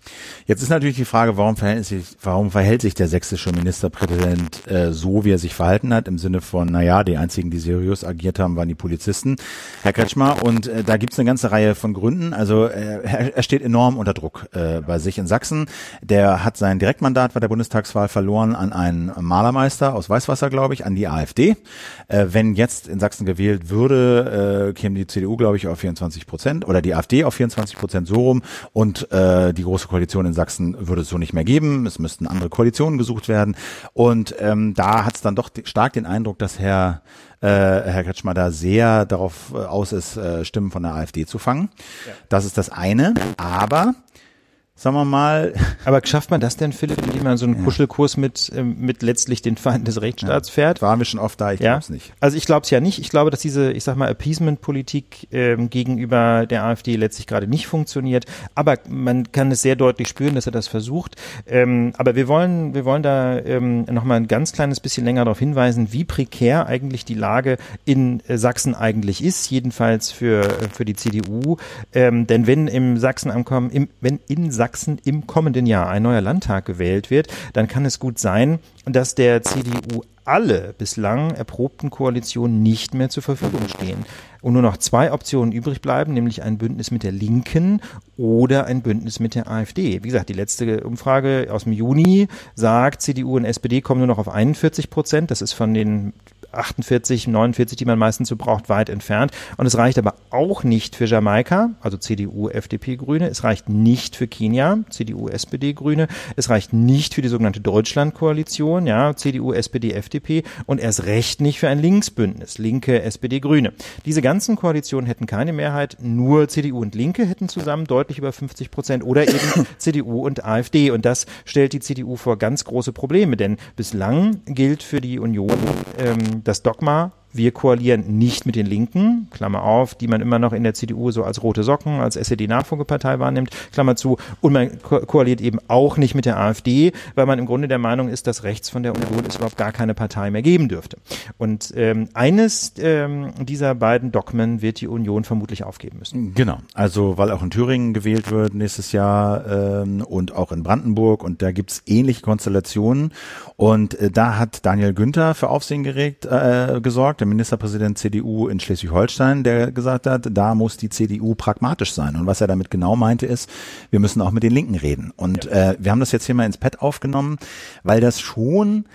Jetzt ist natürlich die Frage, warum verhält sich, warum verhält sich der sächsische Ministerpräsident äh, so, wie er sich verhalten hat, im Sinne von, naja, die einzigen, die seriös agiert haben, waren die Polizisten, Herr Kretschmer. Und äh, da gibt es eine ganze Reihe von Gründen. Also äh, er, er steht enorm unter Druck äh, bei sich in Sachsen. Der hat sein Direktmandat bei der Bundestagswahl verloren an einen Malermeister aus Weißwasser, glaube ich, an die AfD. Äh, wenn jetzt in Sachsen gewählt würde, äh, käme die CDU, glaube ich, auf 24 Prozent oder die AfD auf 24 Prozent so rum und äh, die große Koalition in Sachsen würde es so nicht mehr geben. Es müssten andere Koalitionen gesucht werden. Und ähm, da hat es dann doch stark den Eindruck, dass Herr äh, Herr Kretschmer da sehr darauf äh, aus ist, äh, Stimmen von der AfD zu fangen. Das ist das eine. Aber sagen wir mal, Aber schafft man das denn, Philipp, indem man so einen Kuschelkurs mit, ähm, mit letztlich den Feinden des Rechtsstaats fährt? waren wir schon oft da, ich Ja, glaube es nicht. also ich glaube es ja nicht. Ich glaube, dass diese, ich sag mal, Appeasement-Politik ähm, gegenüber der AfD letztlich gerade nicht funktioniert. Aber man kann es sehr deutlich spüren, dass er das versucht. Ähm, aber wir wollen, wir wollen da ähm, noch mal ein ganz kleines bisschen länger darauf hinweisen, wie prekär eigentlich die Lage in äh, Sachsen eigentlich ist, jedenfalls für äh, für die CDU. Ähm, denn wenn im Sachsen am kommen, im, wenn in Sachsen im kommenden Jahr ein neuer Landtag gewählt wird, dann kann es gut sein, dass der CDU alle bislang erprobten Koalitionen nicht mehr zur Verfügung stehen und nur noch zwei Optionen übrig bleiben, nämlich ein Bündnis mit der Linken oder ein Bündnis mit der AfD. Wie gesagt, die letzte Umfrage aus dem Juni sagt, CDU und SPD kommen nur noch auf 41 Prozent. Das ist von den 48, 49, die man meistens so braucht, weit entfernt. Und es reicht aber auch nicht für Jamaika, also CDU, FDP, Grüne. Es reicht nicht für Kenia, CDU, SPD, Grüne. Es reicht nicht für die sogenannte Deutschlandkoalition, ja, CDU, SPD, FDP. Und erst recht nicht für ein Linksbündnis, Linke, SPD, Grüne. Diese ganzen Koalitionen hätten keine Mehrheit. Nur CDU und Linke hätten zusammen deutlich über 50 Prozent oder eben CDU und AfD. Und das stellt die CDU vor ganz große Probleme, denn bislang gilt für die Union ähm, das Dogma, wir koalieren nicht mit den Linken, Klammer auf, die man immer noch in der CDU so als rote Socken, als SED-Nachfolgepartei wahrnimmt, Klammer zu, und man ko koaliert eben auch nicht mit der AfD, weil man im Grunde der Meinung ist, dass rechts von der Union es überhaupt gar keine Partei mehr geben dürfte. Und ähm, eines ähm, dieser beiden Dogmen wird die Union vermutlich aufgeben müssen. Genau, also weil auch in Thüringen gewählt wird nächstes Jahr ähm, und auch in Brandenburg und da gibt's ähnliche Konstellationen und äh, da hat Daniel Günther für Aufsehen geregt, äh, gesorgt, der Ministerpräsident CDU in Schleswig-Holstein, der gesagt hat, da muss die CDU pragmatisch sein. Und was er damit genau meinte ist, wir müssen auch mit den Linken reden. Und ja. äh, wir haben das jetzt hier mal ins Pad aufgenommen, weil das schon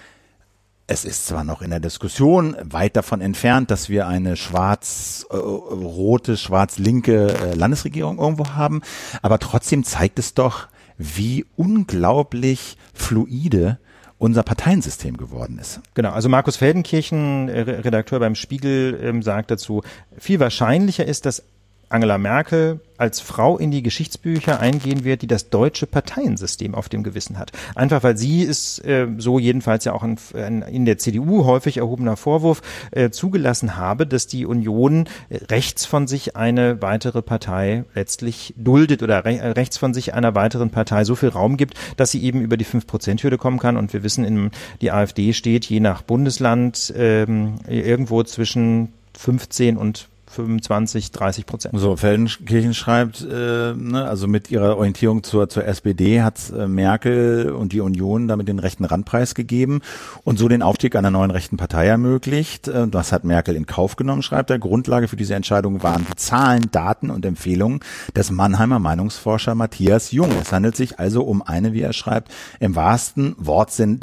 es ist zwar noch in der Diskussion weit davon entfernt, dass wir eine schwarz-rote, schwarz-linke äh, Landesregierung irgendwo haben, aber trotzdem zeigt es doch, wie unglaublich fluide unser Parteiensystem geworden ist. Genau, also Markus Feldenkirchen, äh, Redakteur beim Spiegel, ähm, sagt dazu, viel wahrscheinlicher ist, dass Angela Merkel als Frau in die Geschichtsbücher eingehen wird, die das deutsche Parteiensystem auf dem Gewissen hat. Einfach weil sie ist, äh, so jedenfalls ja auch ein, ein, in der CDU häufig erhobener Vorwurf, äh, zugelassen habe, dass die Union äh, rechts von sich eine weitere Partei letztlich duldet oder re äh, rechts von sich einer weiteren Partei so viel Raum gibt, dass sie eben über die 5-Prozent-Hürde kommen kann. Und wir wissen, in, die AfD steht je nach Bundesland ähm, irgendwo zwischen 15 und 25, 30 Prozent. So, Feldenkirchen schreibt, äh, ne, also mit ihrer Orientierung zur, zur SPD hat äh, Merkel und die Union damit den rechten Randpreis gegeben und so den Aufstieg einer neuen rechten Partei ermöglicht. Äh, das hat Merkel in Kauf genommen, schreibt er. Grundlage für diese Entscheidung waren die Zahlen, Daten und Empfehlungen des Mannheimer Meinungsforscher Matthias Jung. Es handelt sich also um eine, wie er schreibt, im wahrsten Wortsinn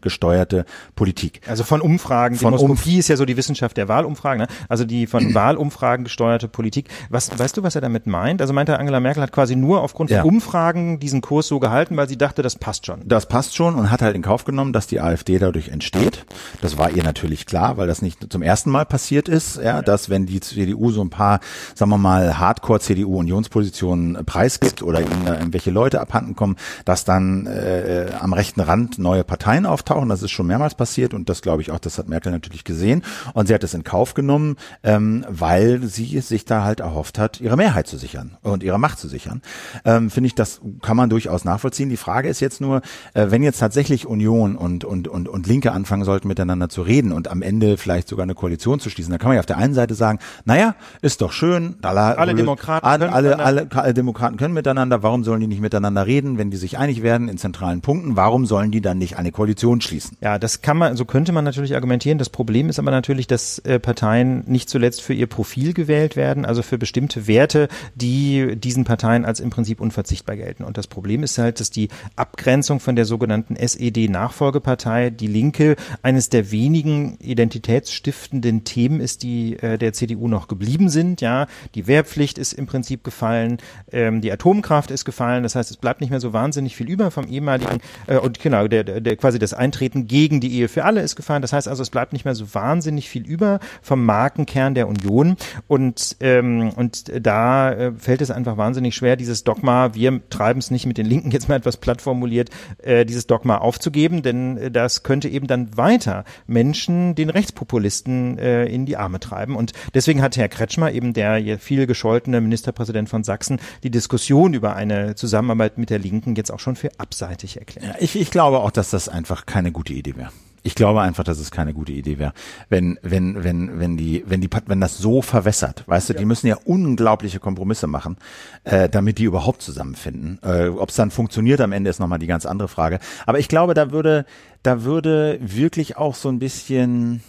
gesteuerte Politik. Also von Umfragen, von Demoskopie Umf ist ja so die Wissenschaft der Wahlumfragen, ne? also die von Wahlumfragen gesteuerte Politik. Was, weißt du, was er damit meint? Also meint er, Angela Merkel hat quasi nur aufgrund von ja. Umfragen diesen Kurs so gehalten, weil sie dachte, das passt schon. Das passt schon und hat halt in Kauf genommen, dass die AfD dadurch entsteht. Das war ihr natürlich klar, weil das nicht zum ersten Mal passiert ist, ja, dass wenn die CDU so ein paar, sagen wir mal, Hardcore-CDU-Unionspositionen preisgibt oder ihnen irgendwelche Leute abhanden kommen, dass dann äh, am rechten Rand neue Parteien auftauchen. Das ist schon mehrmals passiert und das glaube ich auch, das hat Merkel natürlich gesehen. Und sie hat es in Kauf genommen, ähm, weil sie sich da halt erhofft hat, ihre Mehrheit zu sichern und ihre Macht zu sichern. Ähm, Finde ich, das kann man durchaus nachvollziehen. Die Frage ist jetzt nur, äh, wenn jetzt tatsächlich Union und, und, und, und Linke anfangen sollten, miteinander zu reden und am Ende vielleicht sogar eine Koalition zu schließen, dann kann man ja auf der einen Seite sagen, naja, ist doch schön, alle, alle Demokraten, alle, alle, alle, alle Demokraten können miteinander, warum sollen die nicht miteinander reden, wenn die sich einig werden in zentralen Punkten, warum sollen die dann nicht eine Koalition schließen. Ja, das kann man, so könnte man natürlich argumentieren. Das Problem ist aber natürlich, dass äh, Parteien nicht zuletzt für ihr Profil gewählt werden, also für bestimmte Werte, die diesen Parteien als im Prinzip unverzichtbar gelten. Und das Problem ist halt, dass die Abgrenzung von der sogenannten SED-Nachfolgepartei, die Linke, eines der wenigen identitätsstiftenden Themen ist, die äh, der CDU noch geblieben sind. Ja, die Wehrpflicht ist im Prinzip gefallen, ähm, die Atomkraft ist gefallen. Das heißt, es bleibt nicht mehr so wahnsinnig viel über vom ehemaligen äh, und genau der, der, der quasi das Eintreten gegen die Ehe für alle ist gefallen. Das heißt also, es bleibt nicht mehr so wahnsinnig viel über vom Markenkern der Union. Und, ähm, und da äh, fällt es einfach wahnsinnig schwer, dieses Dogma, wir treiben es nicht mit den Linken, jetzt mal etwas platt formuliert, äh, dieses Dogma aufzugeben, denn äh, das könnte eben dann weiter Menschen, den Rechtspopulisten äh, in die Arme treiben. Und deswegen hat Herr Kretschmer, eben der viel gescholtene Ministerpräsident von Sachsen, die Diskussion über eine Zusammenarbeit mit der Linken jetzt auch schon für abseitig erklärt. Ja, ich, ich glaube auch, dass das einfach keine gute Idee wäre. Ich glaube einfach, dass es keine gute Idee wäre, wenn wenn wenn wenn die wenn die wenn das so verwässert, weißt du, die müssen ja unglaubliche Kompromisse machen, äh, damit die überhaupt zusammenfinden. Äh, Ob es dann funktioniert am Ende ist nochmal die ganz andere Frage. Aber ich glaube, da würde da würde wirklich auch so ein bisschen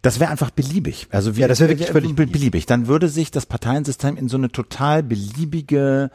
das wäre einfach beliebig. Also wie, Ja, das wäre wirklich völlig be- beliebig. Dann würde sich das Parteiensystem in so eine total beliebige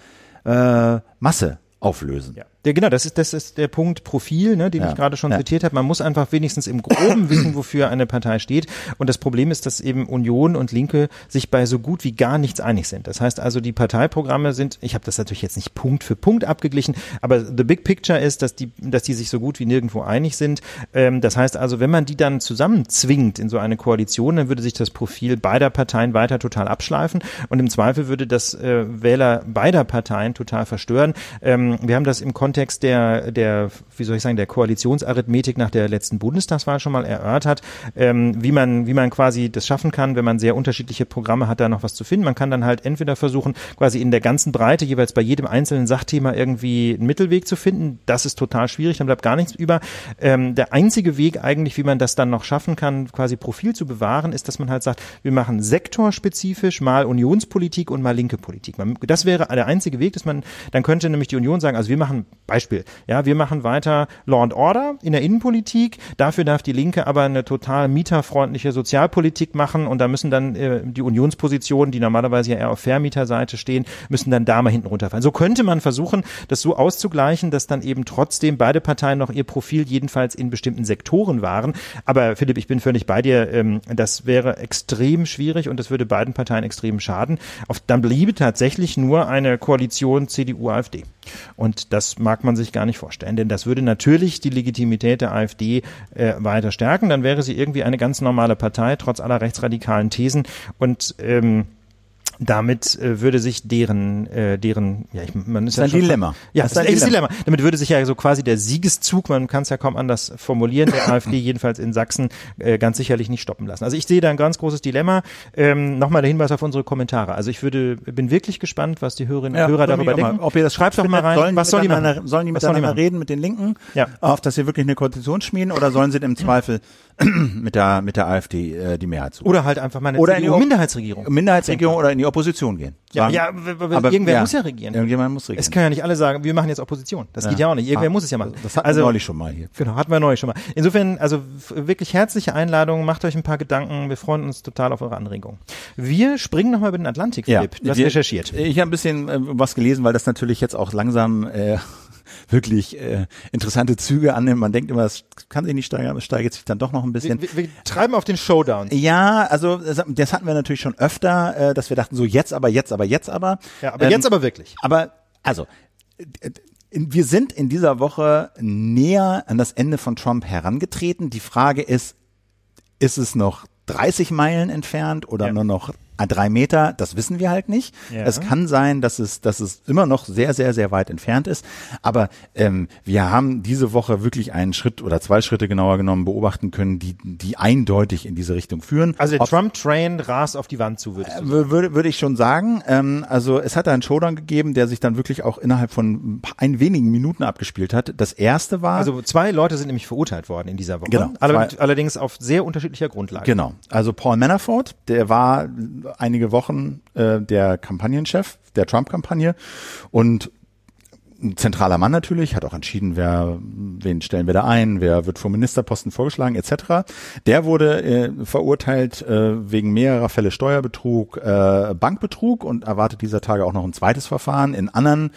äh, Masse auflösen. Ja. Der, genau, das ist, das ist der Punkt Profil, ne, den Ja. ich gerade schon Ja. zitiert habe. Man muss einfach wenigstens im Groben wissen, wofür eine Partei steht. Und das Problem ist, dass eben Union und Linke sich bei so gut wie gar nichts einig sind. Das heißt also, die Parteiprogramme sind, ich habe das natürlich jetzt nicht Punkt für Punkt abgeglichen, aber the big picture ist, dass die, dass die sich so gut wie nirgendwo einig sind. Ähm, das heißt also, wenn man die dann zusammenzwingt in so eine Koalition, dann würde sich das Profil beider Parteien weiter total abschleifen und im Zweifel würde das äh, Wähler beider Parteien total verstören. Ähm, wir haben das im Kontext der, der, wie soll ich sagen, der Koalitionsarithmetik nach der letzten Bundestagswahl schon mal erörtert, ähm, wie man, wie man quasi das schaffen kann, wenn man sehr unterschiedliche Programme hat, da noch was zu finden. Man kann dann halt entweder versuchen, quasi in der ganzen Breite jeweils bei jedem einzelnen Sachthema irgendwie einen Mittelweg zu finden. Das ist total schwierig, dann bleibt gar nichts über. Ähm, der einzige Weg eigentlich, wie man das dann noch schaffen kann, quasi Profil zu bewahren, ist, dass man halt sagt, wir machen sektorspezifisch mal Unionspolitik und mal linke Politik. Das wäre der einzige Weg, dass man, dann könnte nämlich die Union sagen, also wir machen Beispiel, ja, wir machen weiter Law and Order in der Innenpolitik, dafür darf die Linke aber eine total mieterfreundliche Sozialpolitik machen und da müssen dann äh, die Unionspositionen, die normalerweise ja eher auf Vermieterseite stehen, müssen dann da mal hinten runterfallen. So könnte man versuchen, das so auszugleichen, dass dann eben trotzdem beide Parteien noch ihr Profil jedenfalls in bestimmten Sektoren waren. Aber Philipp, ich bin völlig bei dir, ähm, das wäre extrem schwierig und das würde beiden Parteien extrem schaden. Auf, dann bliebe tatsächlich nur eine Koalition CDU-AfD. Und das mag man sich gar nicht vorstellen, denn das würde natürlich die Legitimität der AfD äh, weiter stärken. Dann wäre sie irgendwie eine ganz normale Partei, trotz aller rechtsradikalen Thesen. Und ähm, damit äh, würde sich deren, äh, deren, ja, ich, man ist Das ist ja ein schon- Dilemma. Ja, Das ist ein echtes Dilemma. Damit würde sich ja so quasi der Siegeszug, man kann es ja kaum anders formulieren, der AfD jedenfalls in Sachsen äh, ganz sicherlich nicht stoppen lassen. Also ich sehe da ein ganz großes Dilemma. Ähm, Nochmal der Hinweis auf unsere Kommentare. Also ich würde, bin wirklich gespannt, was die Hörerinnen und Hörer würde mich darüber denken. Mal, ob ihr das Schreibt doch mal rein, Sollen was soll die machen? Sollen die Was sollen die miteinander reden mit den Linken? Ja. Auf, dass sie wirklich eine Koalition schmieden oder sollen sie im Zweifel mit der, mit der AfD äh, die Mehrheit suchen? Oder halt einfach mal eine Oder in die CDU-Minderheitsregierung. Minderheitsregierung oder in die Opposition gehen. Ja, Sagen- ja, w- w- irgendwer muss ja regieren. Irgendjemand muss regieren. Es können ja nicht alle sagen, wir machen jetzt Opposition. Das geht ja auch nicht. Irgendwer Ah, muss es ja machen. Das hatten also, wir neulich schon mal hier. Genau, hatten wir neulich schon mal. Insofern, also wirklich herzliche Einladung, macht euch ein paar Gedanken. Wir freuen uns total auf eure Anregungen. Wir springen nochmal über den Atlantik, Philipp. du hast wir- recherchiert. Ich habe ein bisschen äh, was gelesen, weil das natürlich jetzt auch langsam äh, wirklich äh, interessante Züge annimmt. Man denkt immer, es kann sich nicht steigern, aber es steigert sich dann doch noch ein bisschen. Wir, wir, wir treiben auf den Showdown. Ja, also das, hatten wir natürlich schon öfter, äh, dass wir dachten, so jetzt aber, jetzt aber, jetzt aber. Ja, aber Ähm, jetzt aber wirklich. Aber, also, äh, wir sind in dieser Woche näher an das Ende von Trump herangetreten. Die Frage ist, ist es noch 30 Meilen entfernt oder Ja. nur noch drei Meter? Das wissen wir halt nicht. Ja. Es kann sein, dass es, dass es immer noch sehr, sehr, sehr weit entfernt ist. Aber ähm, wir haben diese Woche wirklich einen Schritt oder zwei Schritte genauer genommen beobachten können, die, die eindeutig in diese Richtung führen. Also der Trump-Train rast auf die Wand zu, würdest du sagen. Wür- würde, würde ich schon sagen. Ähm, also es hat einen Showdown gegeben, der sich dann wirklich auch innerhalb von ein, paar- ein wenigen Minuten abgespielt hat. Das erste war Also zwei Leute sind nämlich verurteilt worden in dieser Woche. Genau. Allerdings auf sehr unterschiedlicher Grundlage. genau. Also Paul Manafort, der war einige Wochen äh, der Kampagnenchef der Trump-Kampagne und ein zentraler Mann natürlich, hat auch entschieden, wer, wen stellen wir da ein, wer wird vom Ministerposten vorgeschlagen, etc. Der wurde äh, verurteilt äh, wegen mehrerer Fälle Steuerbetrug, äh, Bankbetrug und erwartet dieser Tage auch noch ein zweites Verfahren in anderen,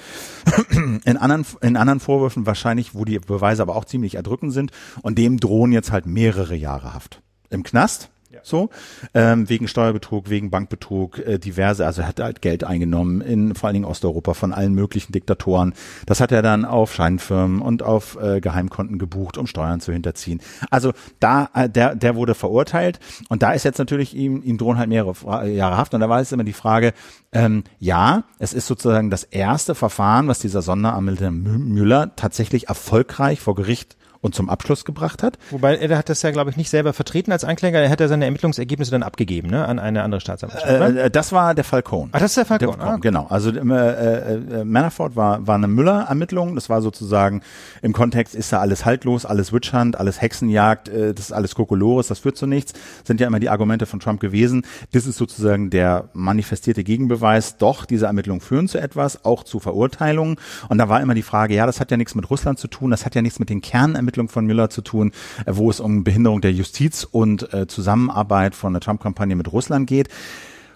in anderen, in anderen Vorwürfen wahrscheinlich, wo die Beweise aber auch ziemlich erdrückend sind und dem drohen jetzt halt mehrere Jahre Haft im Knast. So, ähm, wegen Steuerbetrug, wegen Bankbetrug, äh, diverse, also er hat halt Geld eingenommen in vor allen Dingen Osteuropa von allen möglichen Diktatoren. Das hat er dann auf Scheinfirmen und auf äh, Geheimkonten gebucht, um Steuern zu hinterziehen. Also da, äh, der, der wurde verurteilt und da ist jetzt natürlich ihm, ihm drohen halt mehrere Fra- Jahre Haft und da war jetzt immer die Frage, ähm, ja, es ist sozusagen das erste Verfahren, was dieser Sonderanwalt Mü- Müller tatsächlich erfolgreich vor Gericht und zum Abschluss gebracht hat. Wobei er hat das ja, glaube ich, nicht selber vertreten als Ankläger. Er hat ja seine Ermittlungsergebnisse dann abgegeben, ne, an eine andere Staatsanwaltschaft. Äh, das war der Falcone. Ach, das ist der Falcone. Der, ah. Genau. Also äh, äh, Manafort war war eine Müller-Ermittlung. Das war sozusagen im Kontext ist da alles haltlos, alles Witchhunt, alles Hexenjagd, äh, das ist alles Kokolores, das führt zu nichts. Sind ja immer die Argumente von Trump gewesen. Das ist sozusagen der manifestierte Gegenbeweis. Doch diese Ermittlungen führen zu etwas, auch zu Verurteilungen. Und da war immer die Frage, ja, das hat ja nichts mit Russland zu tun, das hat ja nichts mit den Kernermittlungen Ermittlungen von Müller zu tun, äh, wo es um Behinderung der Justiz und äh, Zusammenarbeit von der Trump-Kampagne mit Russland geht.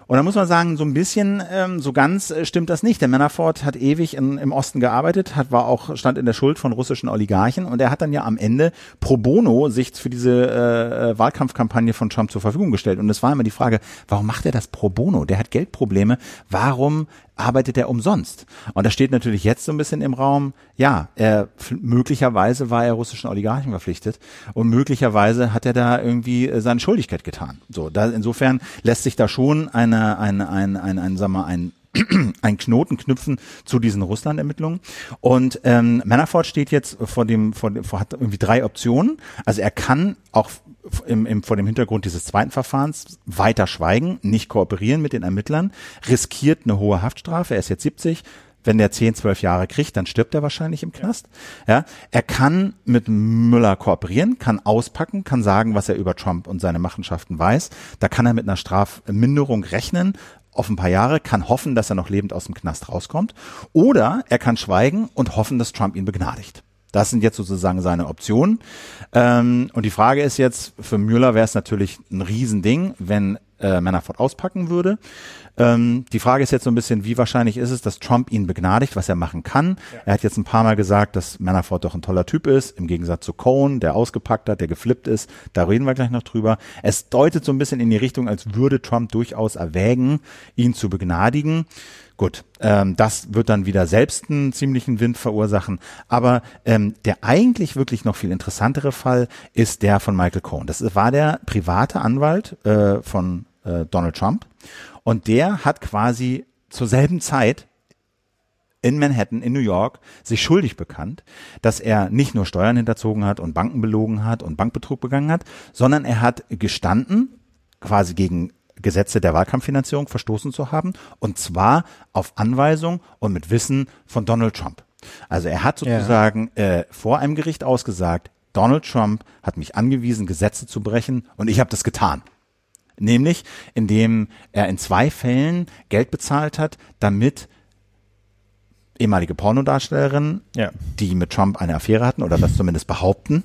Und da muss man sagen, so ein bisschen, ähm, so ganz äh, stimmt das nicht. Der Manafort hat ewig in, im Osten gearbeitet, hat, war auch, stand in der Schuld von russischen Oligarchen und er hat dann ja am Ende pro bono sich für diese äh, Wahlkampfkampagne von Trump zur Verfügung gestellt. Und es war immer die Frage, warum macht er das pro bono? Der hat Geldprobleme. Warum arbeitet er umsonst? Und da steht natürlich jetzt so ein bisschen im Raum, ja, er möglicherweise war er russischen Oligarchen verpflichtet und möglicherweise hat er da irgendwie äh, seine Schuldigkeit getan. So, da insofern lässt sich da schon eine, eine, ein, ein, ein, sag mal, ein ein Knoten knüpfen zu diesen Russland-Ermittlungen. Und ähm, Manafort steht jetzt vor dem, vor, vor hat irgendwie drei Optionen. Also er kann auch im, im, vor dem Hintergrund dieses zweiten Verfahrens weiter schweigen, nicht kooperieren mit den Ermittlern, riskiert eine hohe Haftstrafe. Er ist jetzt 70. Wenn der 10, 12 Jahre kriegt, dann stirbt er wahrscheinlich im Knast. Ja, er kann mit Müller kooperieren, kann auspacken, kann sagen, was er über Trump und seine Machenschaften weiß. Da kann er mit einer Strafminderung rechnen, auf ein paar Jahre, kann hoffen, dass er noch lebend aus dem Knast rauskommt. Oder er kann schweigen und hoffen, dass Trump ihn begnadigt. Das sind jetzt sozusagen seine Optionen. Ähm, und die Frage ist jetzt, für Müller wäre es natürlich ein Riesending, wenn äh, Manafort auspacken würde. Ähm, die Frage ist jetzt so ein bisschen, wie wahrscheinlich ist es, dass Trump ihn begnadigt, was er machen kann. Ja. Er hat jetzt ein paar Mal gesagt, dass Manafort doch ein toller Typ ist, im Gegensatz zu Cohn, der ausgepackt hat, der geflippt ist. Da reden wir gleich noch drüber. Es deutet so ein bisschen in die Richtung, als würde Trump durchaus erwägen, ihn zu begnadigen. Gut, ähm, das wird dann wieder selbst einen ziemlichen Wind verursachen. Aber ähm, der eigentlich wirklich noch viel interessantere Fall ist der von Michael Cohen. Das war der private Anwalt äh, von äh, Donald Trump. Und der hat quasi zur selben Zeit in Manhattan, in New York, sich schuldig bekannt, dass er nicht nur Steuern hinterzogen hat und Banken belogen hat und Bankbetrug begangen hat, sondern er hat gestanden, quasi gegen Gesetze der Wahlkampffinanzierung verstoßen zu haben, und zwar auf Anweisung und mit Wissen von Donald Trump. Also er hat sozusagen ja. äh, vor einem Gericht ausgesagt, Donald Trump hat mich angewiesen, Gesetze zu brechen, und ich habe das getan. Nämlich, indem er in zwei Fällen Geld bezahlt hat, damit ehemalige Pornodarstellerinnen, ja. die mit Trump eine Affäre hatten oder das zumindest behaupten,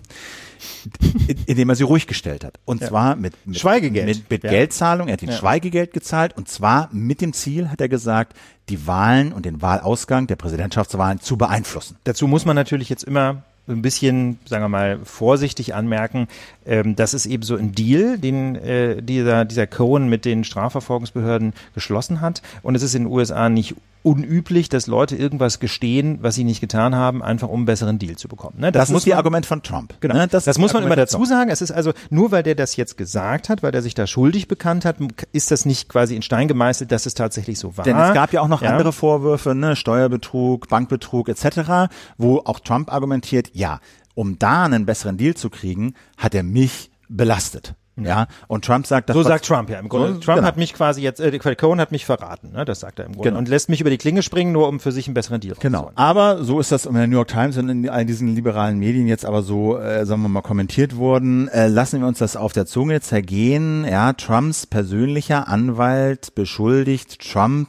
indem er sie ruhig gestellt hat. Und ja. zwar mit, mit Schweigegeld. Mit, mit ja. Geldzahlung. Er hat ihnen ja. Schweigegeld gezahlt. Und zwar mit dem Ziel, hat er gesagt, die Wahlen und den Wahlausgang der Präsidentschaftswahlen zu beeinflussen. Dazu muss man natürlich jetzt immer ein bisschen, sagen wir mal, vorsichtig anmerken, ähm, das ist eben so ein Deal, den äh, dieser, dieser Cohen mit den Strafverfolgungsbehörden geschlossen hat. Und es ist in den USA nicht unüblich, dass Leute irgendwas gestehen, was sie nicht getan haben, einfach um einen besseren Deal zu bekommen. Ne? Das, das ist die Argument von Trump. Genau. Ne? Das, das muss man immer dazu sagen. Es ist also nur, weil der das jetzt gesagt hat, weil er sich da schuldig bekannt hat, ist das nicht quasi in Stein gemeißelt, dass es tatsächlich so war. Denn es gab ja auch noch ja. andere Vorwürfe, ne? Steuerbetrug, Bankbetrug etc., wo auch Trump argumentiert, ja, um da einen besseren Deal zu kriegen, hat er mich belastet. Ja, und Trump sagt das. So sagt Trump ja im Grunde. So, Trump genau. hat mich quasi jetzt, äh, Cohen hat mich verraten, ne? das sagt er im Grunde. Genau. Und lässt mich über die Klinge springen, nur um für sich einen besseren Deal Genau. Aber so ist das in der New York Times und in all diesen liberalen Medien jetzt aber so, äh, sagen wir mal, kommentiert worden. Äh, lassen wir uns das auf der Zunge zergehen. Ja, Trumps persönlicher Anwalt beschuldigt Trump,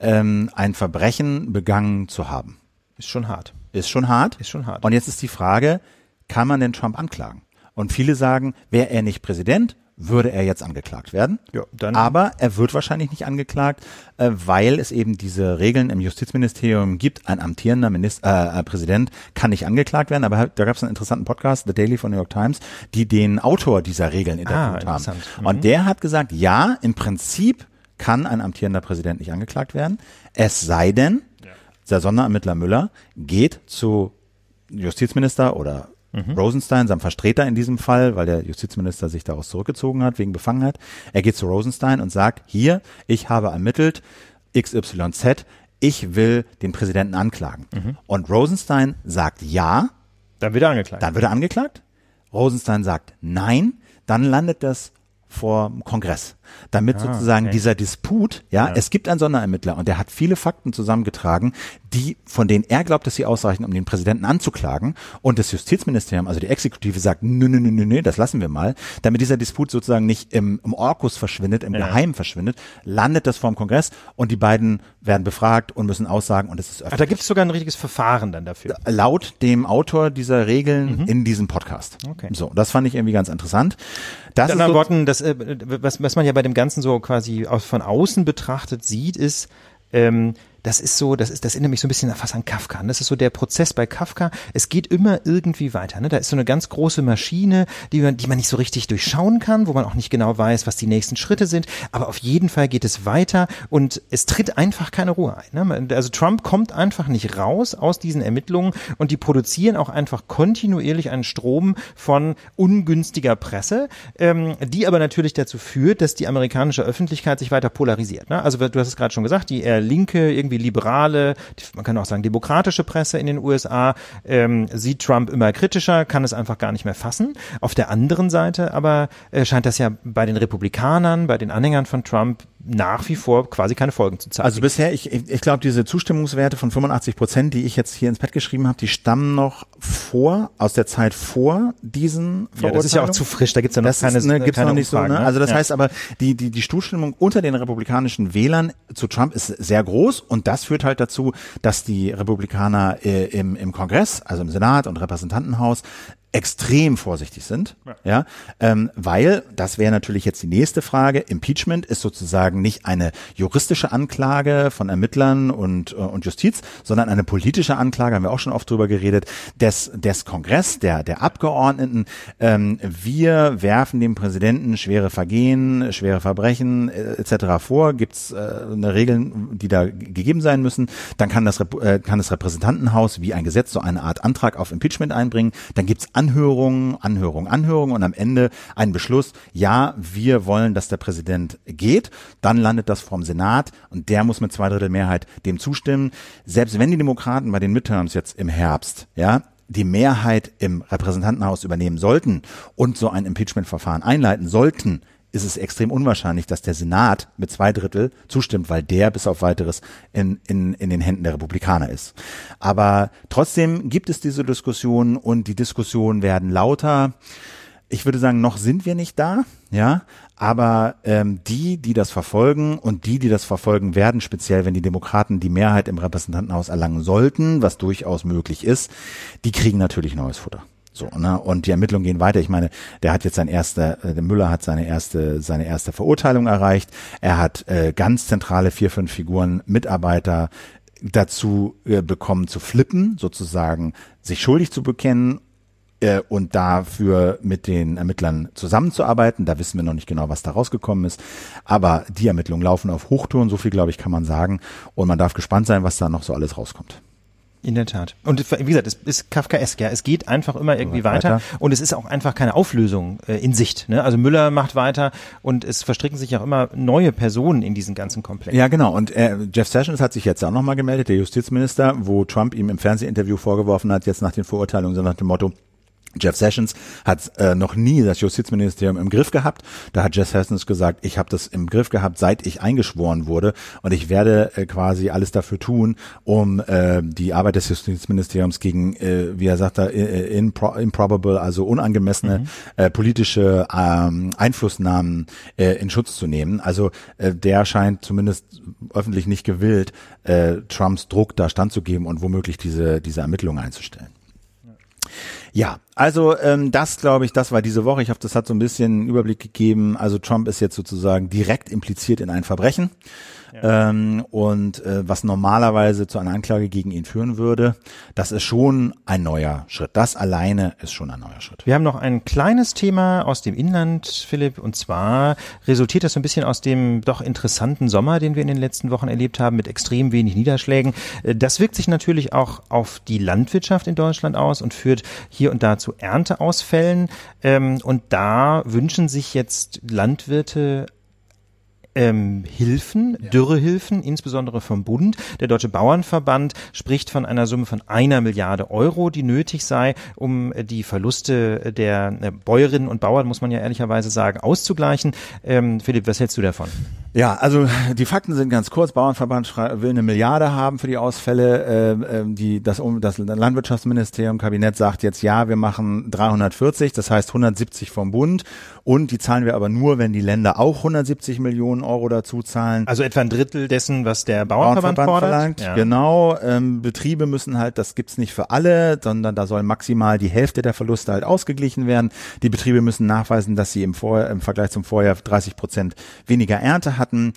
ähm, ein Verbrechen begangen zu haben. Ist schon hart. Ist schon hart. Ist schon hart. Und jetzt ist die Frage, kann man denn Trump anklagen? Und viele sagen, wäre er nicht Präsident, würde er jetzt angeklagt werden. Ja, dann Aber er wird wahrscheinlich nicht angeklagt, äh, weil es eben diese Regeln im Justizministerium gibt. Ein amtierender Minister, äh, äh, Präsident kann nicht angeklagt werden. Aber da gab es einen interessanten Podcast, The Daily von New York Times, die den Autor dieser Regeln interviewt ah, haben. Mhm. Und der hat gesagt, ja, im Prinzip kann ein amtierender Präsident nicht angeklagt werden. Es sei denn. Der Sonderermittler Müller geht zu Justizminister oder Mhm. Rosenstein, seinem Vertreter in diesem Fall, weil der Justizminister sich daraus zurückgezogen hat wegen Befangenheit. Er geht zu Rosenstein und sagt, hier, ich habe ermittelt XYZ, ich will den Präsidenten anklagen. Mhm. Und Rosenstein sagt ja, Dann wird er angeklagt. Dann wird er angeklagt. Rosenstein sagt nein. Dann landet das vor dem Kongress, damit Ah, sozusagen okay. dieser Disput, ja, Ja. es gibt einen Sonderermittler und der hat viele Fakten zusammengetragen, die, von denen er glaubt, dass sie ausreichen, um den Präsidenten anzuklagen und das Justizministerium, also die Exekutive sagt, nö, nö, nö, nö, nö, das lassen wir mal, damit dieser Disput sozusagen nicht im, im Orkus verschwindet, im Ja. Geheimen verschwindet, landet das vor dem Kongress und die beiden werden befragt und müssen aussagen und es ist Ach, öffentlich da gibt es sogar ein richtiges Verfahren dann dafür. laut dem Autor dieser Regeln in diesem Podcast. Mhm. Okay. So, das fand ich irgendwie ganz interessant. Das ist anderen so, Worten, das, äh, was, was man ja bei dem Ganzen so quasi von außen betrachtet sieht, ist, ähm, das ist so, das ist, das erinnert mich so ein bisschen fast an Kafka. Das ist so der Prozess bei Kafka. Es geht immer irgendwie weiter. Ne? Da ist so eine ganz große Maschine, die man, die man nicht so richtig durchschauen kann, wo man auch nicht genau weiß, was die nächsten Schritte sind. Aber auf jeden Fall geht es weiter und es tritt einfach keine Ruhe ein. Ne? Also Trump kommt einfach nicht raus aus diesen Ermittlungen und die produzieren auch einfach kontinuierlich einen Strom von ungünstiger Presse, ähm, die aber natürlich dazu führt, dass die amerikanische Öffentlichkeit sich weiter polarisiert. Ne? Also du hast es gerade schon gesagt, die eher linke, irgendwie liberale, die, man kann auch sagen demokratische Presse in den USA ähm, sieht Trump immer kritischer, kann es einfach gar nicht mehr fassen. Auf der anderen Seite aber äh, scheint das ja bei den Republikanern, bei den Anhängern von Trump nach wie vor quasi keine Folgen zu zeigen. also bisher, ich, ich, glaube, diese Zustimmungswerte von 85 Prozent, die ich jetzt hier ins Bett geschrieben habe, die stammen noch vor, aus der Zeit vor diesen ja, das ist ja auch Verurteilungen. zu frisch, da gibt's ja noch Das keine, ist, ne, gibt's keine noch nicht Umfragen, so, ne? Also das Ja. heißt aber, die, die, die Zustimmung unter den republikanischen Wählern zu Trump ist sehr groß und das führt halt dazu, dass die Republikaner äh, im, im Kongress, also im Senat und Repräsentantenhaus, extrem vorsichtig sind, ja, ähm, weil das wäre natürlich jetzt die nächste Frage. Impeachment ist sozusagen nicht eine juristische Anklage von Ermittlern und äh, und Justiz, sondern eine politische Anklage. Haben wir auch schon oft drüber geredet des des Kongress, der der Abgeordneten. Ähm, wir werfen dem Präsidenten schwere Vergehen, schwere Verbrechen äh, etc. vor. Gibt's äh, eine Regeln, die da gegeben sein müssen? Dann kann das äh, kann das Repräsentantenhaus wie ein Gesetz so eine Art Antrag auf Impeachment einbringen. Dann gibt's Anhörungen, Anhörungen, Anhörungen und am Ende ein Beschluss, ja, wir wollen, dass der Präsident geht. Dann landet das vom Senat und der muss mit zwei Drittel Mehrheit dem zustimmen. Selbst wenn die Demokraten bei den Midterms jetzt im Herbst, ja, die Mehrheit im Repräsentantenhaus übernehmen sollten und so ein Impeachment-Verfahren einleiten sollten, ist es extrem unwahrscheinlich, dass der Senat mit zwei Drittel zustimmt, weil der bis auf weiteres in, in, in den Händen der Republikaner ist. Aber trotzdem gibt es diese Diskussionen und die Diskussionen werden lauter. Ich würde sagen, noch sind wir nicht da, ja, aber ähm, die, die das verfolgen und die, die das verfolgen werden, speziell wenn die Demokraten die Mehrheit im Repräsentantenhaus erlangen sollten, was durchaus möglich ist, die kriegen natürlich neues Futter. So, ne? Und die Ermittlungen gehen weiter. Ich meine, der hat jetzt sein erster, äh, der Müller hat seine erste, seine erste Verurteilung erreicht. Er hat äh, ganz zentrale vier, fünf Figuren, Mitarbeiter dazu äh, bekommen zu flippen, sozusagen sich schuldig zu bekennen äh, und dafür mit den Ermittlern zusammenzuarbeiten. Da wissen wir noch nicht genau, was da rausgekommen ist. Aber die Ermittlungen laufen auf Hochtouren, so viel glaube ich kann man sagen. Und man darf gespannt sein, was da noch so alles rauskommt. In der Tat. Und wie gesagt, es ist Kafkaesk, ja. Es geht einfach immer irgendwie weiter. weiter. und es ist auch einfach keine Auflösung äh, in Sicht. Ne? Also Müller macht weiter und es verstricken sich auch immer neue Personen in diesen ganzen Komplex. Ja, genau. Und äh, Jeff Sessions hat sich jetzt auch nochmal gemeldet, der Justizminister, wo Trump ihm im Fernsehinterview vorgeworfen hat, jetzt nach den Verurteilungen, so nach dem Motto, Jeff Sessions hat äh, noch nie das Justizministerium im Griff gehabt. Da hat Jeff Sessions gesagt, ich habe das im Griff gehabt, seit ich eingeschworen wurde und ich werde äh, quasi alles dafür tun, um äh, die Arbeit des Justizministeriums gegen, äh, wie er sagt, da, äh, impro improbable, also unangemessene äh, politische ähm, Einflussnahmen äh, in Schutz zu nehmen. Also äh, der scheint zumindest öffentlich nicht gewillt, äh, Trumps Druck da standzugeben und womöglich diese diese Ermittlungen einzustellen. Ja, also ähm, das glaube ich, das war diese Woche. Ich hoffe, das hat so ein bisschen einen Überblick gegeben. Also Trump ist jetzt sozusagen direkt impliziert in ein Verbrechen. Ähm, und äh, was normalerweise zu einer Anklage gegen ihn führen würde, das ist schon ein neuer Schritt. Das alleine ist schon ein neuer Schritt. Wir haben noch ein kleines Thema aus dem Inland, Philipp, und zwar resultiert das so ein bisschen aus dem doch interessanten Sommer, den wir in den letzten Wochen erlebt haben, mit extrem wenig Niederschlägen. Äh, Das wirkt sich natürlich auch auf die Landwirtschaft in Deutschland aus und führt hier und da zu Ernteausfällen. Ähm, Und da wünschen sich jetzt Landwirte ähm, Hilfen, ja. Dürrehilfen, insbesondere vom Bund. Der Deutsche Bauernverband spricht von einer Summe von einer Milliarde Euro, die nötig sei, um die Verluste der äh, Bäuerinnen und Bauern, muss man ja ehrlicherweise sagen, auszugleichen. Ähm, Philipp, was hältst du davon? Ja, also die Fakten sind ganz kurz. Bauernverband will eine Milliarde haben für die Ausfälle. Äh, die, das, das Landwirtschaftsministerium, Kabinett sagt jetzt, ja, wir machen 340, das heißt 170 vom Bund. Und die zahlen wir aber nur, wenn die Länder auch 170 Millionen Euro dazu zahlen. Also etwa ein Drittel dessen, was der Bauernverband, Bauernverband. Verlangt. Ja. Genau. Ähm, Betriebe müssen halt, das gibt's nicht für alle, sondern da soll maximal die Hälfte der Verluste halt ausgeglichen werden. Die Betriebe müssen nachweisen, dass sie im, Vor im Vergleich zum Vorjahr 30 Prozent weniger Ernte hatten.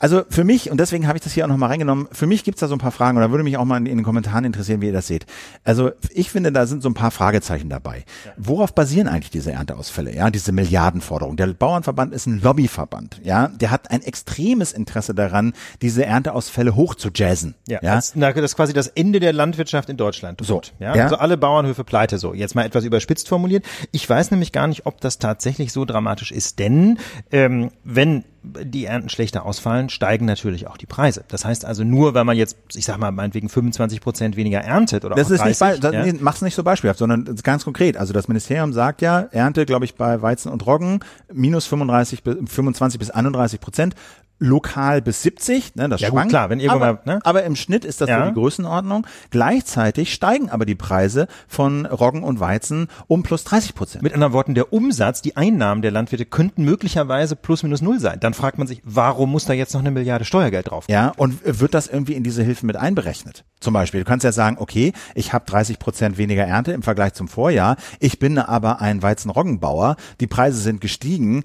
Also für mich, und deswegen habe ich das hier auch nochmal reingenommen, für mich gibt's da so ein paar Fragen, und da würde mich auch mal in, in, den Kommentaren interessieren, wie ihr das seht. Also ich finde, da sind so ein paar Fragezeichen dabei. Worauf basieren eigentlich diese Ernteausfälle, ja, diese Milliardenforderung? Der Bauernverband ist ein Lobbyverband, ja, der hat ein extremes Interesse daran, diese Ernteausfälle hoch zu jazzen. Ja, ja? Das, das ist quasi das Ende der Landwirtschaft in Deutschland. So, ja? ja? Also alle Bauernhöfe pleite so. Jetzt mal etwas überspitzt formuliert. Ich weiß nämlich gar nicht, ob das tatsächlich so dramatisch ist, denn ähm, wenn die Ernten schlechter ausfallen, steigen natürlich auch die Preise. Das heißt also nur, wenn man jetzt, ich sag mal, meinetwegen 25 Prozent weniger erntet oder das auch 30, ist nicht, das ja? mach's nicht so beispielhaft, sondern ganz konkret. Also das Ministerium sagt ja, Ernte, glaube ich, bei Weizen und Roggen minus 35 bis 25 bis 31 Prozent lokal bis 70, ne, das ja, schwankt. Gut, klar, wenn irgendwo aber, mal, ne? aber im Schnitt ist das ja. so die Größenordnung. Gleichzeitig steigen aber die Preise von Roggen und Weizen um plus 30 Prozent. Mit anderen Worten, der Umsatz, die Einnahmen der Landwirte könnten möglicherweise plus minus null sein. Dann fragt man sich, warum muss da jetzt noch eine Milliarde Steuergeld drauf? Ja, und wird das irgendwie in diese Hilfen mit einberechnet? Zum Beispiel, du kannst ja sagen, okay, ich habe 30 Prozent weniger Ernte im Vergleich zum Vorjahr, ich bin aber ein Weizen-Roggenbauer, die Preise sind gestiegen,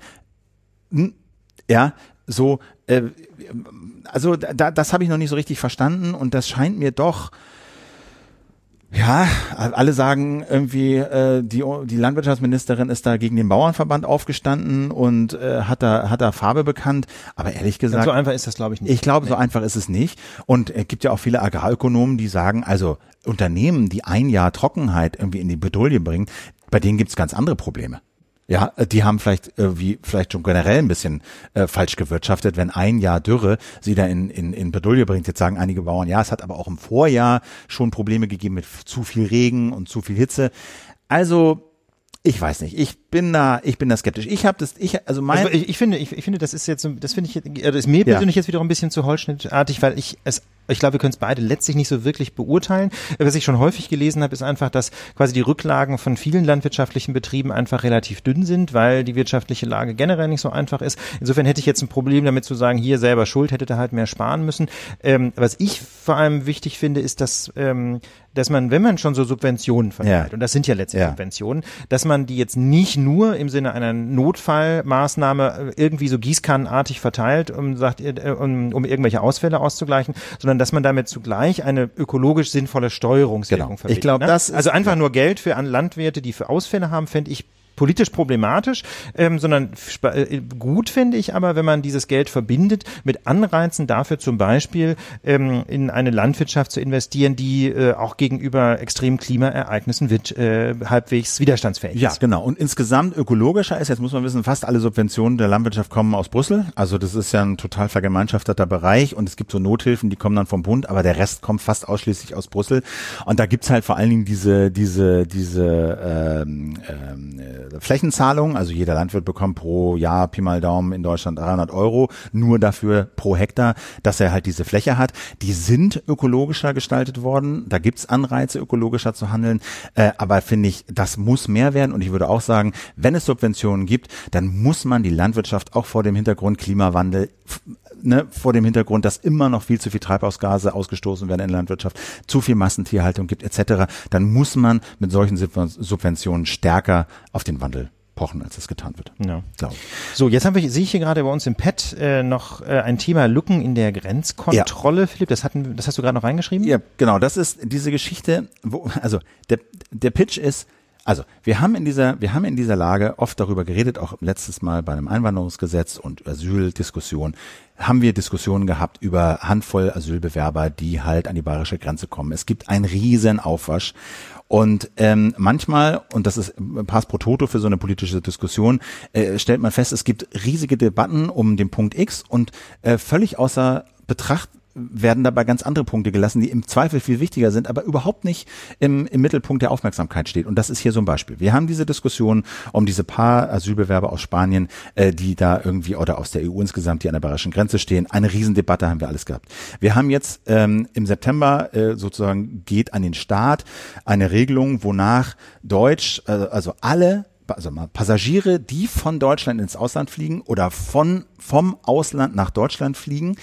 ja, so, äh, also da, das habe ich noch nicht so richtig verstanden und das scheint mir doch, ja, alle sagen irgendwie, äh, die, die Landwirtschaftsministerin ist da gegen den Bauernverband aufgestanden und äh, hat da hat da Farbe bekannt. Aber ehrlich gesagt, so einfach ist das, glaube ich, nicht. Ich glaube, nee. so einfach ist es nicht. Und es gibt ja auch viele Agrarökonomen, die sagen, also Unternehmen, die ein Jahr Trockenheit irgendwie in die Bedouille bringen, bei denen gibt's ganz andere Probleme. Ja, äh, die haben vielleicht äh, wie vielleicht schon generell ein bisschen äh, falsch gewirtschaftet, wenn ein Jahr Dürre sie da in, in, in Bedouille bringt. Jetzt sagen einige Bauern, ja, es hat aber auch im Vorjahr schon Probleme gegeben mit zu viel Regen und zu viel Hitze. Also ich weiß nicht. Ich bin da, ich bin da skeptisch. Ich habe das, ich also mein. Also ich, ich finde, ich, ich finde, das ist jetzt, das finde ich, das ist mir persönlich ja. jetzt wiederum ein bisschen zu holzschnittartig, weil ich es ich glaube, wir können es beide letztlich nicht so wirklich beurteilen. Was ich schon häufig gelesen habe, ist einfach, dass quasi die Rücklagen von vielen landwirtschaftlichen Betrieben einfach relativ dünn sind, weil die wirtschaftliche Lage generell nicht so einfach ist. Insofern hätte ich jetzt ein Problem damit zu sagen, hier selber schuld, hätte da halt mehr sparen müssen. Ähm, was ich vor allem wichtig finde, ist, dass ähm, dass man, wenn man schon so Subventionen verteilt, ja. und das sind ja letztlich ja. Subventionen, dass man die jetzt nicht nur im Sinne einer Notfallmaßnahme äh, irgendwie so gießkannenartig verteilt, um, sagt, äh, um, um irgendwelche Ausfälle auszugleichen, sondern dass man damit zugleich eine ökologisch sinnvolle Steuerungswirkung genau. verbindet. Ich glaube, ne? das also einfach ja. nur Geld für Landwirte, die für Ausfälle haben, fände ich politisch problematisch, ähm, sondern äh, gut finde ich aber, wenn man dieses Geld verbindet mit Anreizen dafür zum Beispiel ähm, in eine Landwirtschaft zu investieren, die äh, auch gegenüber extremen Klimaereignissen wird, äh, halbwegs widerstandsfähig ja, ist. Ja, genau. Und insgesamt ökologischer ist, jetzt muss man wissen, fast alle Subventionen der Landwirtschaft kommen aus Brüssel. Also das ist ja ein total vergemeinschafteter Bereich und es gibt so Nothilfen, die kommen dann vom Bund, aber der Rest kommt fast ausschließlich aus Brüssel. Und da gibt's halt vor allen Dingen diese, diese, diese ähm, ähm, Flächenzahlung, also jeder Landwirt bekommt pro Jahr Pi mal Daumen in Deutschland 300 Euro, nur dafür pro Hektar, dass er halt diese Fläche hat. Die sind ökologischer gestaltet worden, da gibt's Anreize, ökologischer zu handeln, äh, aber finde ich, das muss mehr werden. Und ich würde auch sagen, wenn es Subventionen gibt, dann muss man die Landwirtschaft auch vor dem Hintergrund Klimawandel ne, vor dem Hintergrund, dass immer noch viel zu viel Treibhausgase ausgestoßen werden in der Landwirtschaft, zu viel Massentierhaltung gibt etc., dann muss man mit solchen Subventionen stärker auf den Wandel pochen, als es getan wird. Ja. So, jetzt haben wir, sehe ich hier gerade bei uns im Pad äh, noch äh, ein Thema Lücken in der Grenzkontrolle, ja. Philipp. Das hatten, das hast du gerade noch reingeschrieben? Ja, genau. Das ist diese Geschichte, wo, also der, der Pitch ist, Also, wir haben in dieser, wir haben in dieser Lage oft darüber geredet, auch letztes Mal bei einem Einwanderungsgesetz und Asyldiskussion, haben wir Diskussionen gehabt über Handvoll Asylbewerber, die halt an die bayerische Grenze kommen. Es gibt einen riesen Aufwasch. Und ähm, manchmal, und das ist Pass pro Toto für so eine politische Diskussion, äh, stellt man fest, es gibt riesige Debatten um den Punkt X und äh, völlig außer Betracht werden dabei ganz andere Punkte gelassen, die im Zweifel viel wichtiger sind, aber überhaupt nicht im, im Mittelpunkt der Aufmerksamkeit steht. Und das ist hier so ein Beispiel. Wir haben diese Diskussion um diese paar Asylbewerber aus Spanien, äh, die da irgendwie oder aus der EU insgesamt, die an der bayerischen Grenze stehen. Eine Riesendebatte haben wir alles gehabt. Wir haben jetzt ähm, im September äh, sozusagen geht an den Start eine Regelung, wonach Deutsch, äh, also alle also mal Passagiere, die von Deutschland ins Ausland fliegen oder von vom Ausland nach Deutschland fliegen,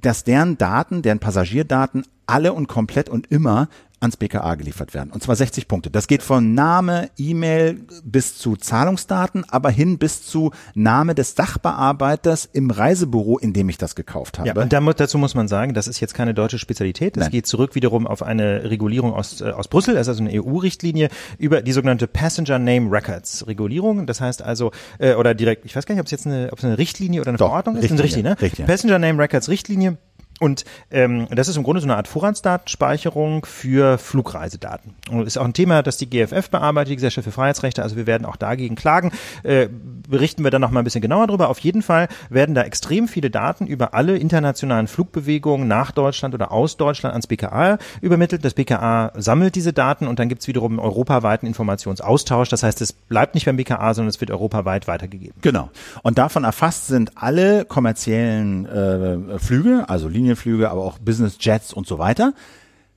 dass deren Daten, deren Passagierdaten alle und komplett und immer ans BKA geliefert werden. Und zwar 60 Punkte. Das geht von Name, E-Mail bis zu Zahlungsdaten, aber hin bis zu Name des Sachbearbeiters im Reisebüro, in dem ich das gekauft habe. Ja, und damit, dazu muss man sagen, das ist jetzt keine deutsche Spezialität. Das Nein. geht zurück wiederum auf eine Regulierung aus, äh, aus Brüssel. Das ist also eine EU-Richtlinie über die sogenannte Passenger Name Records Regulierung. Das heißt also, äh, oder direkt, ich weiß gar nicht, ob es jetzt eine, ob es eine Richtlinie oder eine Doch, Verordnung ist. Richtlinie, Eine Richtlinie, ne? Richtlinie. Passenger Name Records Richtlinie. Und ähm, das ist im Grunde so eine Art Vorratsdatenspeicherung für Flugreisedaten. Und ist auch ein Thema, das die GFF bearbeitet, die Gesellschaft für Freiheitsrechte. Also wir werden auch dagegen klagen. Äh, berichten wir dann noch mal ein bisschen genauer drüber. Auf jeden Fall werden da extrem viele Daten über alle internationalen Flugbewegungen nach Deutschland oder aus Deutschland ans BKA übermittelt. Das BKA sammelt diese Daten und dann gibt es wiederum einen europaweiten Informationsaustausch. Das heißt, es bleibt nicht beim BKA, sondern es wird europaweit weitergegeben. Genau. Und davon erfasst sind alle kommerziellen äh, Flüge, also Linienflüge, aber auch Business Jets und so weiter.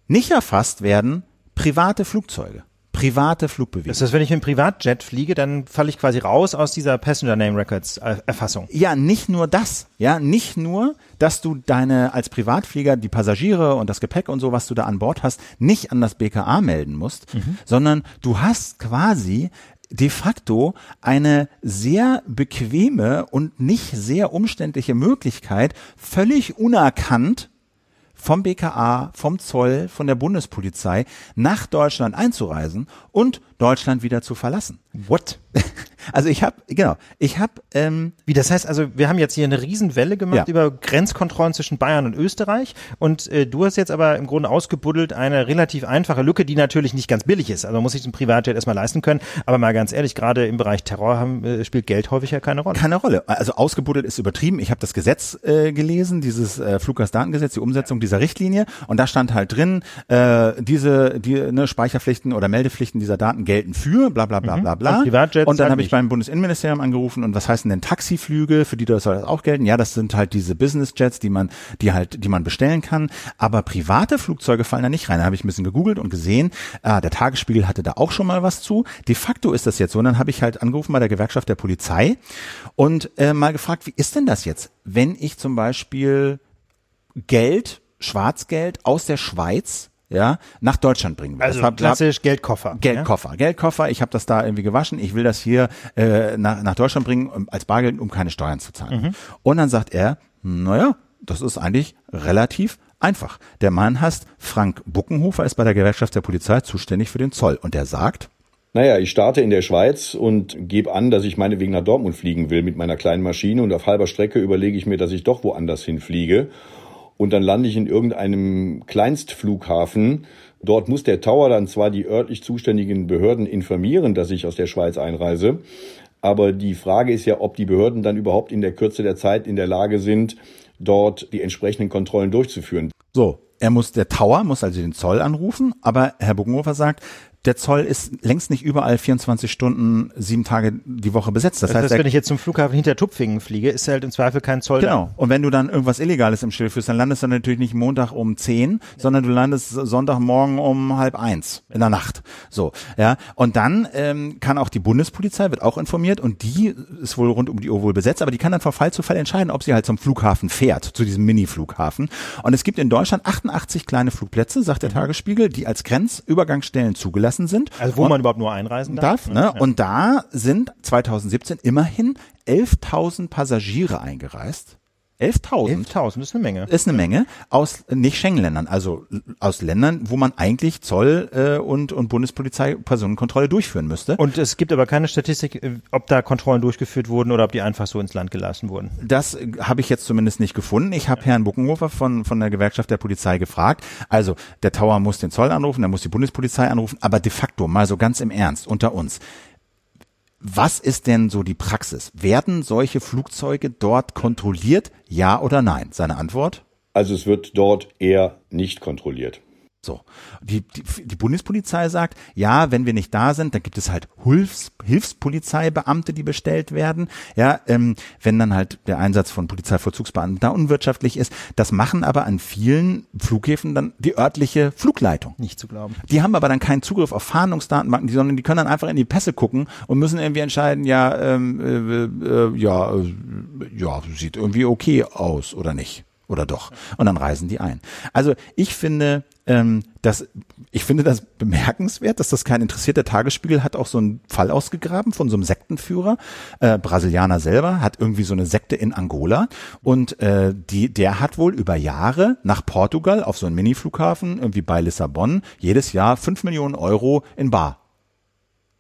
Nicht erfasst werden private Flugzeuge, private Flugbewegungen. Das heißt, wenn ich mit einem Privatjet fliege, dann falle ich quasi raus aus dieser Passenger Name Records äh, Erfassung. Ja, nicht nur das. Ja, nicht nur, dass du deine als Privatflieger die Passagiere und das Gepäck und so, was du da an Bord hast, nicht an das BKA melden musst, sondern du hast quasi de facto eine sehr bequeme und nicht sehr umständliche Möglichkeit, völlig unerkannt vom BKA, vom Zoll, von der Bundespolizei nach Deutschland einzureisen und Deutschland wieder zu verlassen. What? Also ich habe, genau, ich habe ähm, Wie das heißt, also wir haben jetzt hier eine Riesenwelle gemacht Ja. über Grenzkontrollen zwischen Bayern und Österreich und äh, du hast jetzt aber im Grunde ausgebuddelt eine relativ einfache Lücke, die natürlich nicht ganz billig ist. Also man muss sich ein Privatjet erstmal leisten können, aber mal ganz ehrlich, gerade im Bereich Terror haben, äh, spielt Geld häufig ja keine Rolle. keine Rolle. Also ausgebuddelt ist übertrieben. Ich habe das Gesetz äh, gelesen, dieses äh, Fluggastdatengesetz, die Umsetzung dieser Richtlinie, und da stand halt drin, äh, diese die, ne, Speicherpflichten oder Meldepflichten dieser Daten gelten für bla bla bla bla bla. Und und dann habe ich beim Bundesinnenministerium angerufen und was heißen denn Taxiflüge, für die das soll das auch gelten? Ja, das sind halt diese Businessjets, die man, die halt, die man bestellen kann. Aber private Flugzeuge fallen da nicht rein. Da habe ich ein bisschen gegoogelt und gesehen, ah, der Tagesspiegel hatte da auch schon mal was zu. De facto ist das jetzt so. Und dann habe ich halt angerufen bei der Gewerkschaft der Polizei und äh, mal gefragt, wie ist denn das jetzt, wenn ich zum Beispiel Geld, Schwarzgeld aus der Schweiz ja, nach Deutschland bringen will. Also Das hab- klassisch Geldkoffer. Geldkoffer, Geldkoffer. Ich habe das da irgendwie gewaschen. Ich will das hier äh, nach, nach Deutschland bringen um, als Bargeld, um keine Steuern zu zahlen. Und dann sagt er, naja, das ist eigentlich relativ einfach. Der Mann heißt Frank Buckenhofer, ist bei der Gewerkschaft der Polizei zuständig für den Zoll. Und der sagt, Naja, ich starte in der Schweiz und gebe an, dass ich meinetwegen nach Dortmund fliegen will mit meiner kleinen Maschine und auf halber Strecke überlege ich mir, dass ich doch woanders hinfliege und dann lande ich in irgendeinem Kleinstflughafen. Dort muss der Tower dann zwar die örtlich zuständigen Behörden informieren, dass ich aus der Schweiz einreise, aber die Frage ist ja, ob die Behörden dann überhaupt in der Kürze der Zeit in der Lage sind, dort die entsprechenden Kontrollen durchzuführen. so, er muss, der Tower muss also den Zoll anrufen, aber Herr Buckenhofer sagt, der Zoll ist längst nicht überall 24 Stunden, sieben Tage die Woche besetzt. Das, Das heißt, wenn ich jetzt zum Flughafen hinter Tupfingen fliege, ist halt im Zweifel kein Zoll Genau. Und wenn du dann irgendwas Illegales im Schild führst, dann landest du natürlich nicht Montag um 10, sondern du landest Sonntagmorgen um halb eins in der Nacht. So, ja. Und dann ähm, kann auch die Bundespolizei, wird auch informiert und die ist wohl rund um die Uhr wohl besetzt, aber die kann dann von Fall zu Fall entscheiden, ob sie halt zum Flughafen fährt, zu diesem Mini-Flughafen. Und es gibt in Deutschland 88 kleine Flugplätze, sagt der Tagesspiegel, die als Grenzübergangsstellen zugelassen sind. Da. Also wo man überhaupt nur einreisen darf. darf, ne? Und da sind 2017 immerhin 11.000 Passagiere eingereist. 11.000 11.000 ist eine Menge. ist eine Menge aus nicht Schengen-Ländern, also aus Ländern, wo man eigentlich Zoll äh, und und Bundespolizei Personenkontrolle durchführen müsste. Und es gibt aber keine Statistik, äh, ob da Kontrollen durchgeführt wurden oder ob die einfach so ins Land gelassen wurden. Das äh, habe ich jetzt zumindest nicht gefunden. Ich habe Herrn Buckenhofer von von der Gewerkschaft der Polizei gefragt. Also der Tower muss den Zoll anrufen, der muss die Bundespolizei anrufen, aber de facto mal so ganz im Ernst unter uns. Was ist denn so die Praxis? Werden solche Flugzeuge dort kontrolliert? Ja oder nein? Seine Antwort? Also es wird dort eher nicht kontrolliert. So. Die, die, die Bundespolizei sagt, ja, wenn wir nicht da sind, dann gibt es halt Hilfs, Hilfspolizeibeamte, die bestellt werden. Ja, ähm, wenn dann halt der Einsatz von Polizeivollzugsbeamten da unwirtschaftlich ist. Das machen aber an vielen Flughäfen dann die örtliche Flugleitung. Nicht zu glauben. Die haben aber dann keinen Zugriff auf Fahndungsdatenbanken, sondern die können dann einfach in die Pässe gucken und müssen irgendwie entscheiden, ja, ähm, äh, äh, ja, äh, ja, sieht irgendwie okay aus oder nicht oder doch. Und dann reisen die ein. Also ich finde, ähm, das, ich finde das bemerkenswert, dass das kein interessiert. Der Tagesspiegel hat auch so einen Fall ausgegraben von so einem Sektenführer. Äh, Brasilianer selber hat irgendwie so eine Sekte in Angola und äh, die, der hat wohl über Jahre nach Portugal auf so einen Mini-Flughafen irgendwie bei Lissabon jedes Jahr fünf Millionen Euro in Bar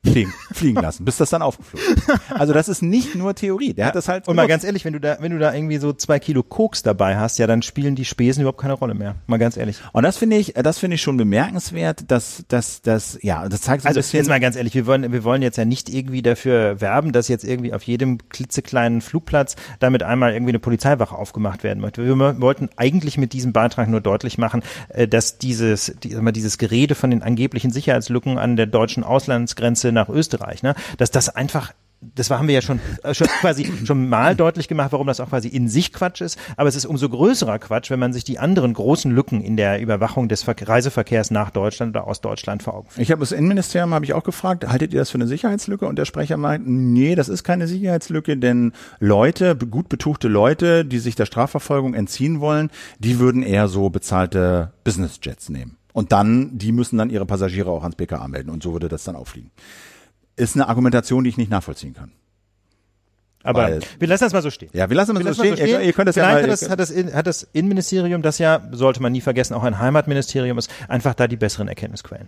fliegen, fliegen lassen, bis das dann aufgeflogen ist. Also das ist nicht nur Theorie. Der hat das halt Und mal ganz ehrlich, wenn du da, wenn du da irgendwie so zwei Kilo Koks dabei hast, ja, dann spielen die Spesen überhaupt keine Rolle mehr. Mal ganz ehrlich. Und das finde ich, das finde ich schon bemerkenswert, dass, dass, dass, ja, das zeigt so ein Also bisschen. jetzt mal ganz ehrlich, wir wollen, wir wollen jetzt ja nicht irgendwie dafür werben, dass jetzt irgendwie auf jedem klitzekleinen Flugplatz damit einmal irgendwie eine Polizeiwache aufgemacht werden möchte. Wir wollten eigentlich mit diesem Beitrag nur deutlich machen, äh, dass dieses, die, dieses Gerede von den angeblichen Sicherheitslücken an der deutschen Auslandsgrenze nach Österreich, ne, dass das einfach das haben wir ja schon, äh, schon quasi schon mal deutlich gemacht, warum das auch quasi in sich Quatsch ist. Aber es ist umso größerer Quatsch, wenn man sich die anderen großen Lücken in der Überwachung des Ver Reiseverkehrs nach Deutschland oder aus Deutschland vor Augen führt. Ich habe das Innenministerium habe ich auch gefragt, haltet ihr das für eine Sicherheitslücke? Und der Sprecher meint, nee, das ist keine Sicherheitslücke, denn Leute, gut betuchte Leute, die sich der Strafverfolgung entziehen wollen, die würden eher so bezahlte Businessjets nehmen. Und dann, die müssen dann ihre Passagiere auch ans BKA melden und so würde das dann auffliegen. Ist eine Argumentation, die ich nicht nachvollziehen kann. Aber Weil- wir lassen das mal so stehen. Ja, wir lassen Wir es so das stehen. so Ihr, ihr könnt das ja Vielleicht mal. hat, das, das, hat das Innenministerium, das ja, sollte man nie vergessen, auch ein Heimatministerium ist, einfach da die besseren Erkenntnisquellen.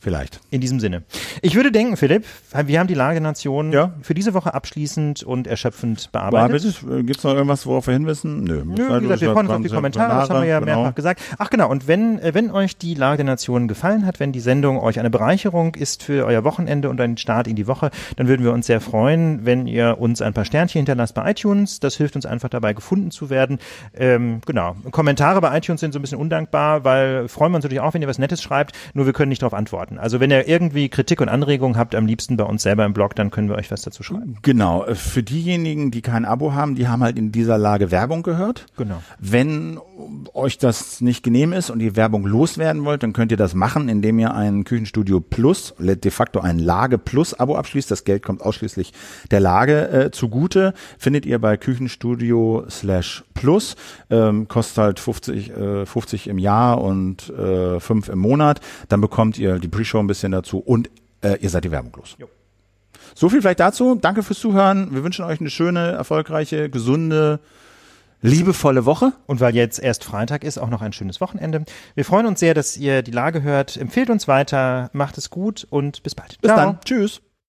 Vielleicht. In diesem Sinne. Ich würde denken, Philipp, wir haben die Lage Nation Ja. für diese Woche abschließend und erschöpfend bearbeitet. Gibt es noch irgendwas, worauf wir hinwissen? Nö. Nö, wie gesagt, wir freuen uns auf die Kommentare, das haben wir ja genau. mehrfach gesagt. Ach genau, und wenn, äh, wenn euch die Lage der Nation gefallen hat, wenn die Sendung euch eine Bereicherung ist für euer Wochenende und einen Start in die Woche, dann würden wir uns sehr freuen, wenn ihr uns ein paar Sternchen hinterlasst bei iTunes. Das hilft uns einfach dabei, gefunden zu werden. Ähm, genau. Kommentare bei iTunes sind so ein bisschen undankbar, weil freuen wir uns natürlich auch, wenn ihr was Nettes schreibt, nur wir können nicht darauf antworten. Also wenn ihr irgendwie Kritik und Anregungen habt, am liebsten bei uns selber im Blog, dann können wir euch was dazu schreiben. Genau, äh, für diejenigen, die kein Abo haben, die haben halt in dieser Lage Werbung gehört. Genau. Wenn euch das nicht genehm ist und ihr Werbung loswerden wollt, dann könnt ihr das machen, indem ihr ein Küchenstudio Plus, de facto ein Lage Plus Abo abschließt. Das Geld kommt ausschließlich der Lage äh, zugute. Findet ihr bei Küchenstudio slash Plus. Ähm, kostet halt 50, äh, 50 im Jahr und äh, 5 im Monat. Dann bekommt ihr die Pre-Show ein bisschen dazu und äh, ihr seid die Werbung los. So viel vielleicht dazu. Danke fürs Zuhören. Wir wünschen euch eine schöne, erfolgreiche, gesunde, liebevolle Woche. Und weil jetzt erst Freitag ist, auch noch ein schönes Wochenende. Wir freuen uns sehr, dass ihr die Lage hört. Empfehlt uns weiter, macht es gut und bis bald. Bis dann. Tschüss.